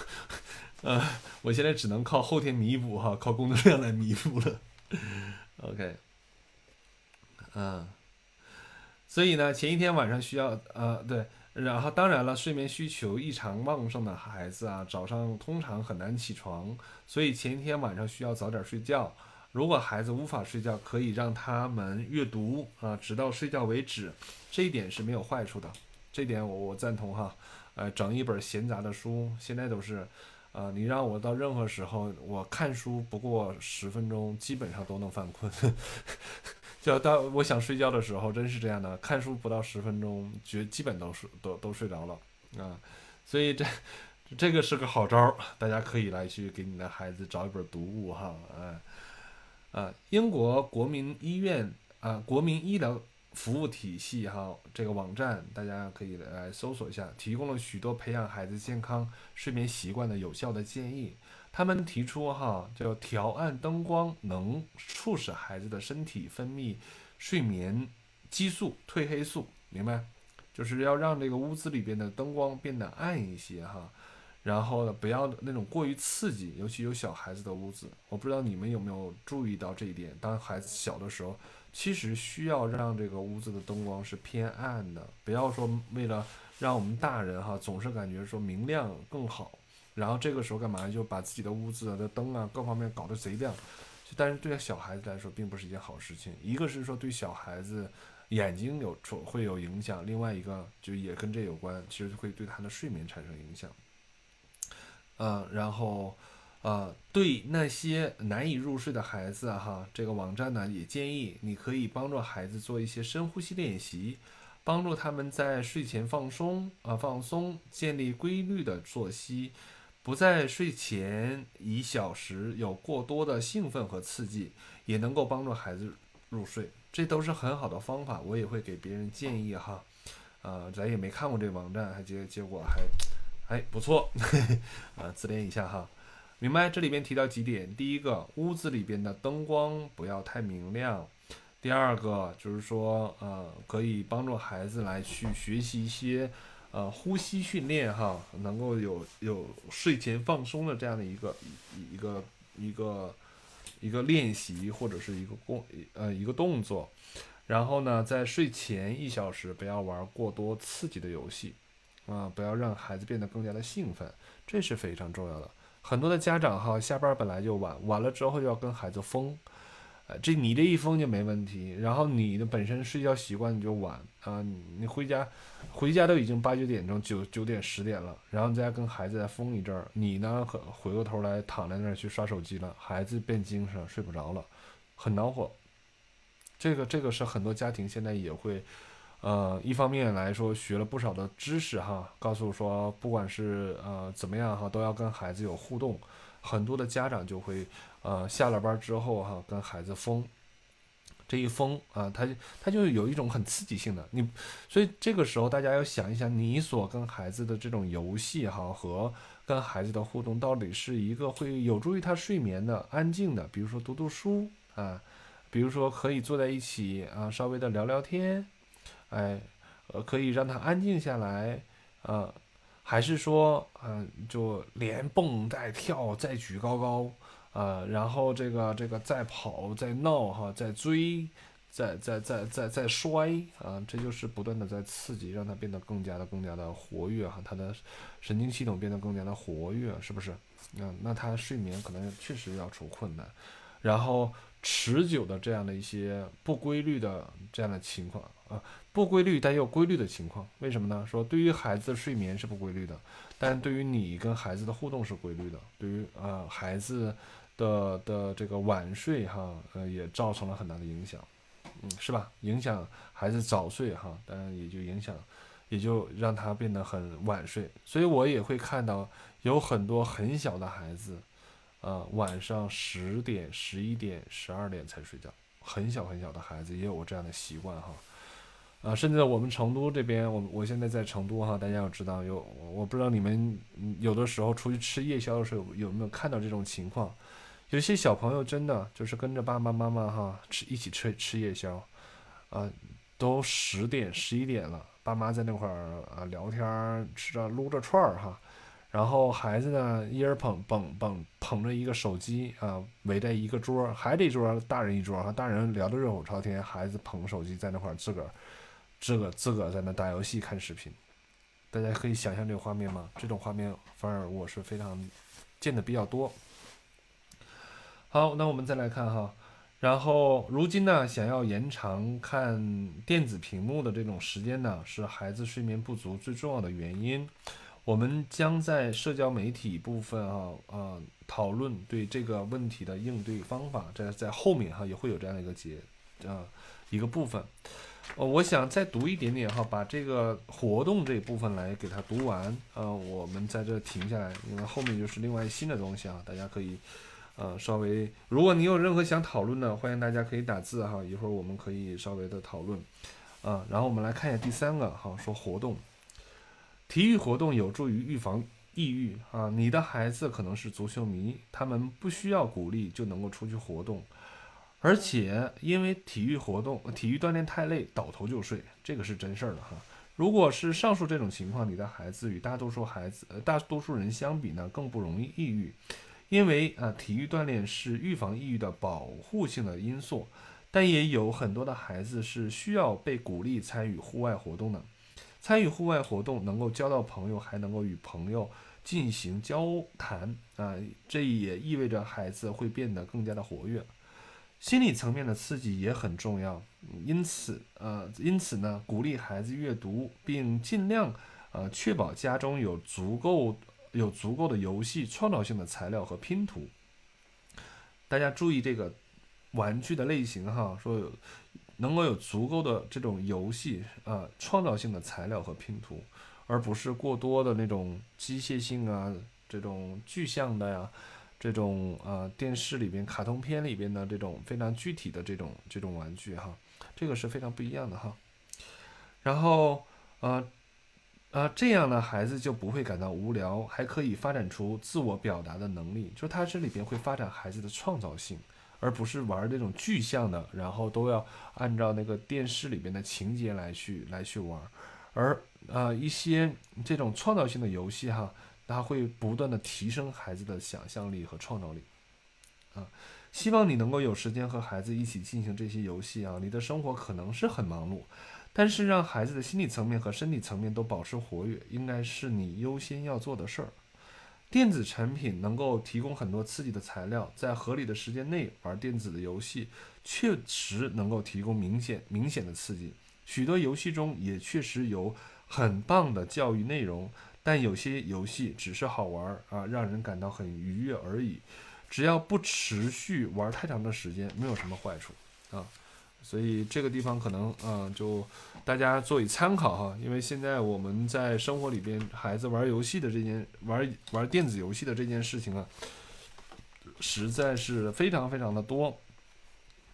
呃，我现在只能靠后天弥补哈，靠工作量来弥补了。OK，嗯，所以呢，前一天晚上需要呃对，然后当然了，睡眠需求异常旺盛的孩子啊，早上通常很难起床，所以前一天晚上需要早点睡觉。如果孩子无法睡觉，可以让他们阅读啊，直到睡觉为止，这一点是没有坏处的。这点我我赞同哈，呃，整一本闲杂的书，现在都是，呃，你让我到任何时候，我看书不过十分钟，基本上都能犯困。就到我想睡觉的时候，真是这样的，看书不到十分钟，绝基本都是都都睡着了啊。所以这这个是个好招儿，大家可以来去给你的孩子找一本读物哈，啊啊，英国国民医院啊，国民医疗。服务体系哈，这个网站大家可以来搜索一下，提供了许多培养孩子健康睡眠习惯的有效的建议。他们提出哈，叫调暗灯光能促使孩子的身体分泌睡眠激素褪黑素，明白？就是要让这个屋子里边的灯光变得暗一些哈，然后呢，不要那种过于刺激，尤其有小孩子的屋子，我不知道你们有没有注意到这一点，当孩子小的时候。其实需要让这个屋子的灯光是偏暗的，不要说为了让我们大人哈总是感觉说明亮更好，然后这个时候干嘛就把自己的屋子的灯啊各方面搞得贼亮，但是对小孩子来说并不是一件好事情。一个是说对小孩子眼睛有会有影响，另外一个就也跟这有关，其实会对他的睡眠产生影响。嗯，然后。啊，对那些难以入睡的孩子哈，这个网站呢也建议你可以帮助孩子做一些深呼吸练习，帮助他们在睡前放松啊放松，建立规律的作息，不在睡前一小时有过多的兴奋和刺激，也能够帮助孩子入睡。这都是很好的方法，我也会给别人建议哈。啊，咱也没看过这个网站，还结结果还，哎不错，啊 自恋一下哈。明白？这里边提到几点，第一个，屋子里边的灯光不要太明亮；第二个就是说，呃，可以帮助孩子来去学习一些，呃，呼吸训练哈，能够有有睡前放松的这样的一个一个一个一个练习或者是一个工呃一个动作。然后呢，在睡前一小时不要玩过多刺激的游戏，啊，不要让孩子变得更加的兴奋，这是非常重要的。很多的家长哈，下班本来就晚，晚了之后就要跟孩子疯，呃，这你这一疯就没问题。然后你的本身睡觉习惯你就晚啊，你回家，回家都已经八九点钟，九九点十点了，然后再跟孩子再疯一阵儿，你呢回过头来躺在那儿去刷手机了，孩子变精神睡不着了，很恼火。这个这个是很多家庭现在也会，呃，一方面来说学了不少的知识哈，告诉说不管是呃怎么样哈，都要跟孩子有互动。很多的家长就会呃下了班之后哈，跟孩子疯，这一疯啊，他他就有一种很刺激性的你，所以这个时候大家要想一想，你所跟孩子的这种游戏哈和跟孩子的互动，到底是一个会有助于他睡眠的、安静的，比如说读读书啊。比如说，可以坐在一起啊，稍微的聊聊天，哎，呃，可以让他安静下来，呃，还是说，嗯，就连蹦带跳，再举高高，呃，然后这个这个再跑再闹哈，再追，再再再再再摔啊，这就是不断的在刺激，让他变得更加的更加的活跃哈，他的神经系统变得更加的活跃，是不是？嗯，那他睡眠可能确实要出困难，然后。持久的这样的一些不规律的这样的情况啊，不规律但又规律的情况，为什么呢？说对于孩子的睡眠是不规律的，但对于你跟孩子的互动是规律的。对于啊孩子的的这个晚睡哈，呃也造成了很大的影响，嗯，是吧？影响孩子早睡哈，当然也就影响，也就让他变得很晚睡。所以我也会看到有很多很小的孩子。呃，晚上十点、十一点、十二点才睡觉，很小很小的孩子也有这样的习惯哈。啊，甚至我们成都这边，我我现在在成都哈，大家要知道，有我不知道你们有的时候出去吃夜宵的时候有没有看到这种情况？有些小朋友真的就是跟着爸爸妈妈哈吃一起吃吃夜宵，啊，都十点、十一点了，爸妈在那块儿啊聊天儿，吃着撸着串儿哈。然后孩子呢，一人捧捧捧捧着一个手机啊，围在一个桌，孩子一桌，大人一桌哈，大人聊得热火朝天，孩子捧手机在那块儿自个儿，自个自个在那打游戏看视频，大家可以想象这个画面吗？这种画面反而我是非常见的比较多。好，那我们再来看哈，然后如今呢，想要延长看电子屏幕的这种时间呢，是孩子睡眠不足最重要的原因。我们将在社交媒体部分啊啊讨论对这个问题的应对方法，在在后面哈也会有这样的一个节啊一个部分，呃，我想再读一点点哈，把这个活动这部分来给它读完，呃，我们在这停下来，因为后面就是另外新的东西啊，大家可以呃稍微，如果你有任何想讨论的，欢迎大家可以打字哈，一会儿我们可以稍微的讨论，啊，然后我们来看一下第三个哈，说活动。体育活动有助于预防抑郁啊！你的孩子可能是足球迷，他们不需要鼓励就能够出去活动，而且因为体育活动、体育锻炼太累，倒头就睡，这个是真事儿了哈。如果是上述这种情况，你的孩子与大多数孩子、呃大多数人相比呢，更不容易抑郁，因为啊，体育锻炼是预防抑郁的保护性的因素，但也有很多的孩子是需要被鼓励参与户外活动的。参与户外活动能够交到朋友，还能够与朋友进行交谈啊，这也意味着孩子会变得更加的活跃。心理层面的刺激也很重要，因此呃，因此呢，鼓励孩子阅读，并尽量呃确保家中有足够有足够的游戏创造性的材料和拼图。大家注意这个玩具的类型哈，说有。能够有足够的这种游戏啊，创造性的材料和拼图，而不是过多的那种机械性啊，这种具象的呀，这种啊电视里边、卡通片里边的这种非常具体的这种这种玩具哈。这个是非常不一样的哈。然后，呃，呃，这样呢，孩子就不会感到无聊，还可以发展出自我表达的能力。就是他这里边会发展孩子的创造性，而不是玩那种具象的，然后都要按照那个电视里边的情节来去来去玩。而呃一些这种创造性的游戏哈，它会不断的提升孩子的想象力和创造力。啊，希望你能够有时间和孩子一起进行这些游戏啊。你的生活可能是很忙碌，但是让孩子的心理层面和身体层面都保持活跃，应该是你优先要做的事儿。电子产品能够提供很多刺激的材料，在合理的时间内玩电子的游戏，确实能够提供明显明显的刺激。许多游戏中也确实有很棒的教育内容，但有些游戏只是好玩啊，让人感到很愉悦而已。只要不持续玩太长的时间，没有什么坏处啊。所以这个地方可能啊，就大家做以参考哈。因为现在我们在生活里边，孩子玩游戏的这件玩玩电子游戏的这件事情啊，实在是非常非常的多。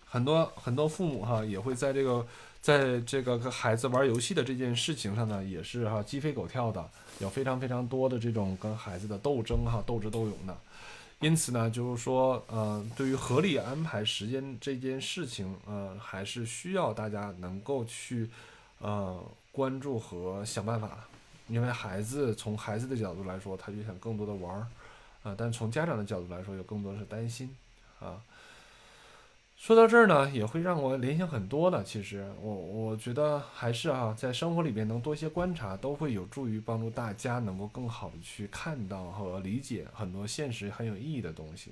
很多很多父母哈，也会在这个。在这个和孩子玩游戏的这件事情上呢，也是哈鸡飞狗跳的，有非常非常多的这种跟孩子的斗争哈，斗智斗勇的。因此呢，就是说，呃，对于合理安排时间这件事情，呃，还是需要大家能够去，呃，关注和想办法。因为孩子从孩子的角度来说，他就想更多的玩儿，啊，但从家长的角度来说，有更多是担心，啊。说到这儿呢，也会让我联想很多的。其实，我我觉得还是啊，在生活里边能多些观察，都会有助于帮助大家能够更好的去看到和理解很多现实很有意义的东西。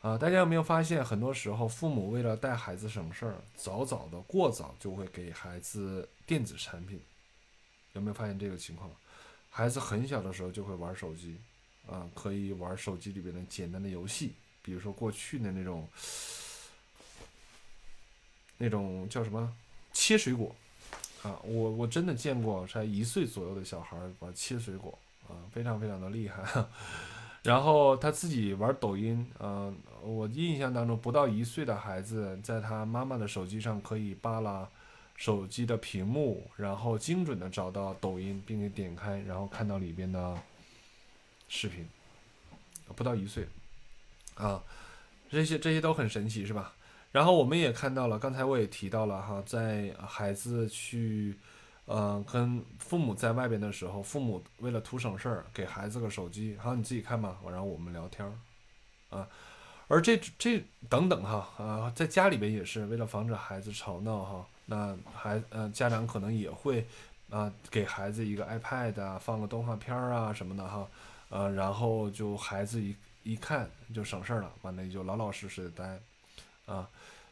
啊，大家有没有发现，很多时候父母为了带孩子省事儿，早早的过早就会给孩子电子产品。有没有发现这个情况？孩子很小的时候就会玩手机，啊，可以玩手机里边的简单的游戏，比如说过去的那种。那种叫什么切水果啊？我我真的见过才一岁左右的小孩把切水果啊，非常非常的厉害。然后他自己玩抖音，嗯，我印象当中不到一岁的孩子，在他妈妈的手机上可以扒拉手机的屏幕，然后精准的找到抖音，并且点开，然后看到里边的视频。不到一岁啊，这些这些都很神奇，是吧？然后我们也看到了，刚才我也提到了哈，在孩子去，呃，跟父母在外边的时候，父母为了图省事儿，给孩子个手机，好，你自己看吧，然后我们聊天儿，啊，而这这等等哈，啊，在家里边也是为了防止孩子吵闹哈，那孩呃家长可能也会啊给孩子一个 iPad 啊，放个动画片儿啊什么的哈，呃，然后就孩子一一看就省事儿了，完了就老老实实的待。啊，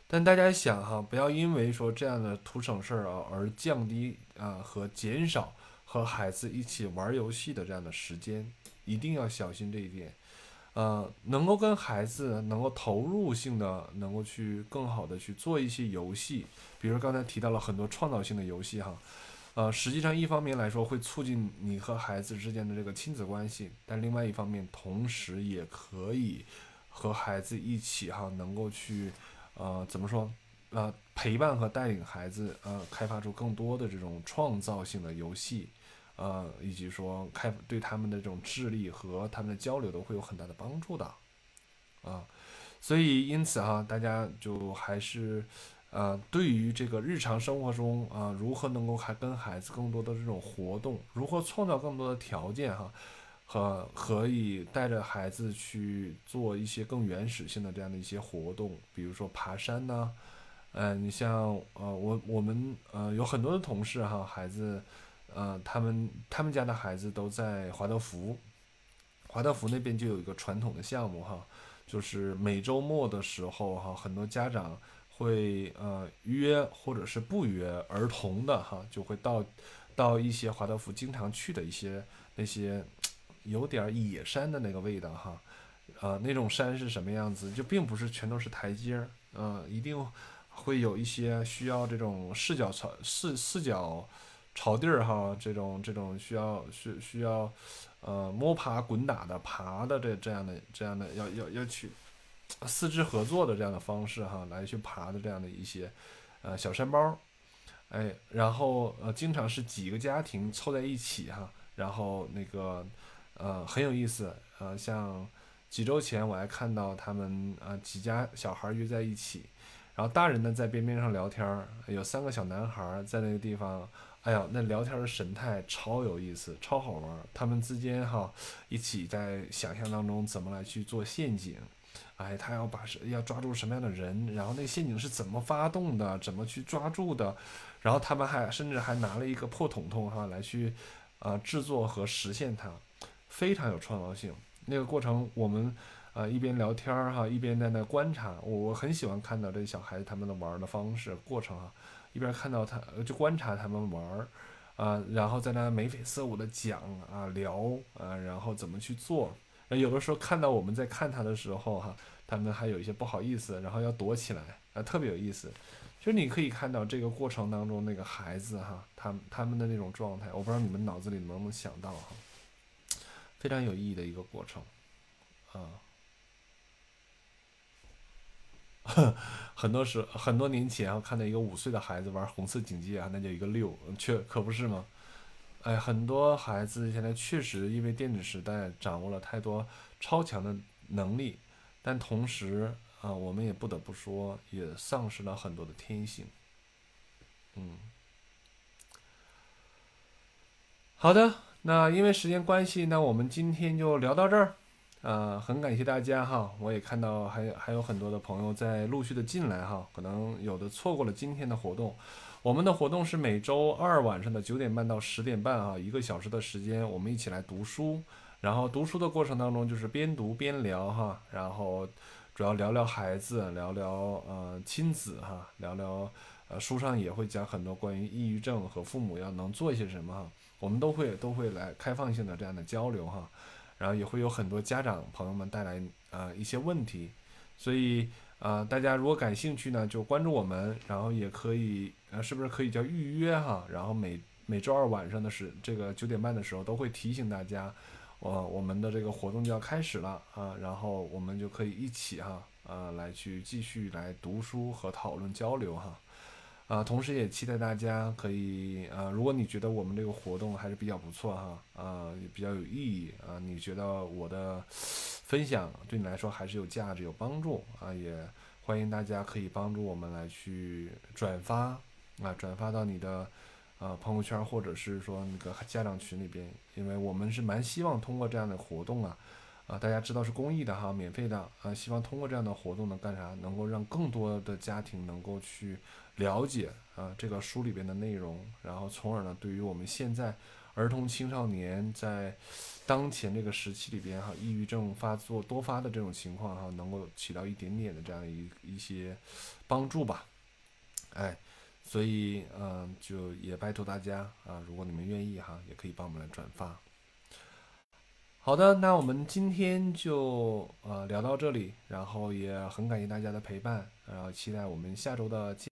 但大家想哈，不要因为说这样的图省事儿啊，而降低啊和减少和孩子一起玩游戏的这样的时间，一定要小心这一点。呃，能够跟孩子能够投入性的，能够去更好的去做一些游戏，比如刚才提到了很多创造性的游戏哈，呃，实际上一方面来说会促进你和孩子之间的这个亲子关系，但另外一方面同时也可以。和孩子一起哈，能够去，呃，怎么说，呃，陪伴和带领孩子，呃，开发出更多的这种创造性的游戏，呃，以及说开对他们的这种智力和他们的交流都会有很大的帮助的，啊，所以因此哈，大家就还是，呃，对于这个日常生活中啊，如何能够还跟孩子更多的这种活动，如何创造更多的条件哈。和可以带着孩子去做一些更原始性的这样的一些活动，比如说爬山呐，嗯，你像呃我我们呃有很多的同事哈，孩子，呃他们他们家的孩子都在华德福，华德福那边就有一个传统的项目哈，就是每周末的时候哈，很多家长会呃约或者是不约儿童的哈，就会到到一些华德福经常去的一些那些。有点儿野山的那个味道哈，呃，那种山是什么样子？就并不是全都是台阶儿，呃，一定会有一些需要这种四脚朝四四脚朝地儿哈，这种这种需要需需要呃摸爬滚打的爬的这这样的这样的要要要去四肢合作的这样的方式哈，来去爬的这样的一些呃小山包，哎，然后呃经常是几个家庭凑在一起哈，然后那个呃很有意思，呃像几周前我还看到他们啊几家小孩约在一起，然后大人呢在边边上聊天，有三个小男孩在那个地方。哎呀，那聊天的神态超有意思，超好玩。他们之间哈，一起在想象当中怎么来去做陷阱。哎，他要把要抓住什么样的人，然后那陷阱是怎么发动的，怎么去抓住的。然后他们还甚至还拿了一个破桶桶哈来去，呃，制作和实现它，非常有创造性。那个过程我们呃一边聊天哈，一边在那观察。我我很喜欢看到这小孩子他们的玩的方式过程啊。一边看到他，就观察他们玩儿，啊，然后在那眉飞色舞的讲啊聊啊，然后怎么去做。有的时候看到我们在看他的时候，哈，他们还有一些不好意思，然后要躲起来，啊，特别有意思。就是你可以看到这个过程当中那个孩子哈，他他们的那种状态，我不知道你们脑子里能不能想到哈，非常有意义的一个过程，啊。很多时很多年前，我看到一个五岁的孩子玩红色警戒啊，那叫一个六，确可不是吗？哎，很多孩子现在确实因为电子时代掌握了太多超强的能力，但同时啊，我们也不得不说，也丧失了很多的天性。嗯，好的，那因为时间关系，那我们今天就聊到这儿。呃，很感谢大家哈，我也看到还还有很多的朋友在陆续的进来哈，可能有的错过了今天的活动。我们的活动是每周二晚上的九点半到十点半啊，一个小时的时间，我们一起来读书。然后读书的过程当中就是边读边聊哈，然后主要聊聊孩子，聊聊呃亲子哈，聊聊呃书上也会讲很多关于抑郁症和父母要能做些什么哈，我们都会都会来开放性的这样的交流哈。然后也会有很多家长朋友们带来啊一些问题，所以啊大家如果感兴趣呢，就关注我们，然后也可以呃是不是可以叫预约哈？然后每每周二晚上的时这个九点半的时候都会提醒大家，我我们的这个活动就要开始了啊，然后我们就可以一起哈啊来去继续来读书和讨论交流哈。啊，同时也期待大家可以啊，如果你觉得我们这个活动还是比较不错哈，啊，也比较有意义啊，你觉得我的分享对你来说还是有价值、有帮助啊，也欢迎大家可以帮助我们来去转发啊，转发到你的呃朋友圈或者是说那个家长群里边，因为我们是蛮希望通过这样的活动啊，啊，大家知道是公益的哈，免费的啊，希望通过这样的活动能干啥？能够让更多的家庭能够去。了解啊，这个书里边的内容，然后从而呢，对于我们现在儿童青少年在当前这个时期里边哈，抑郁症发作多发的这种情况哈，能够起到一点点的这样一一些帮助吧。哎，所以嗯，就也拜托大家啊，如果你们愿意哈，也可以帮我们来转发。好的，那我们今天就呃聊到这里，然后也很感谢大家的陪伴，然后期待我们下周的见。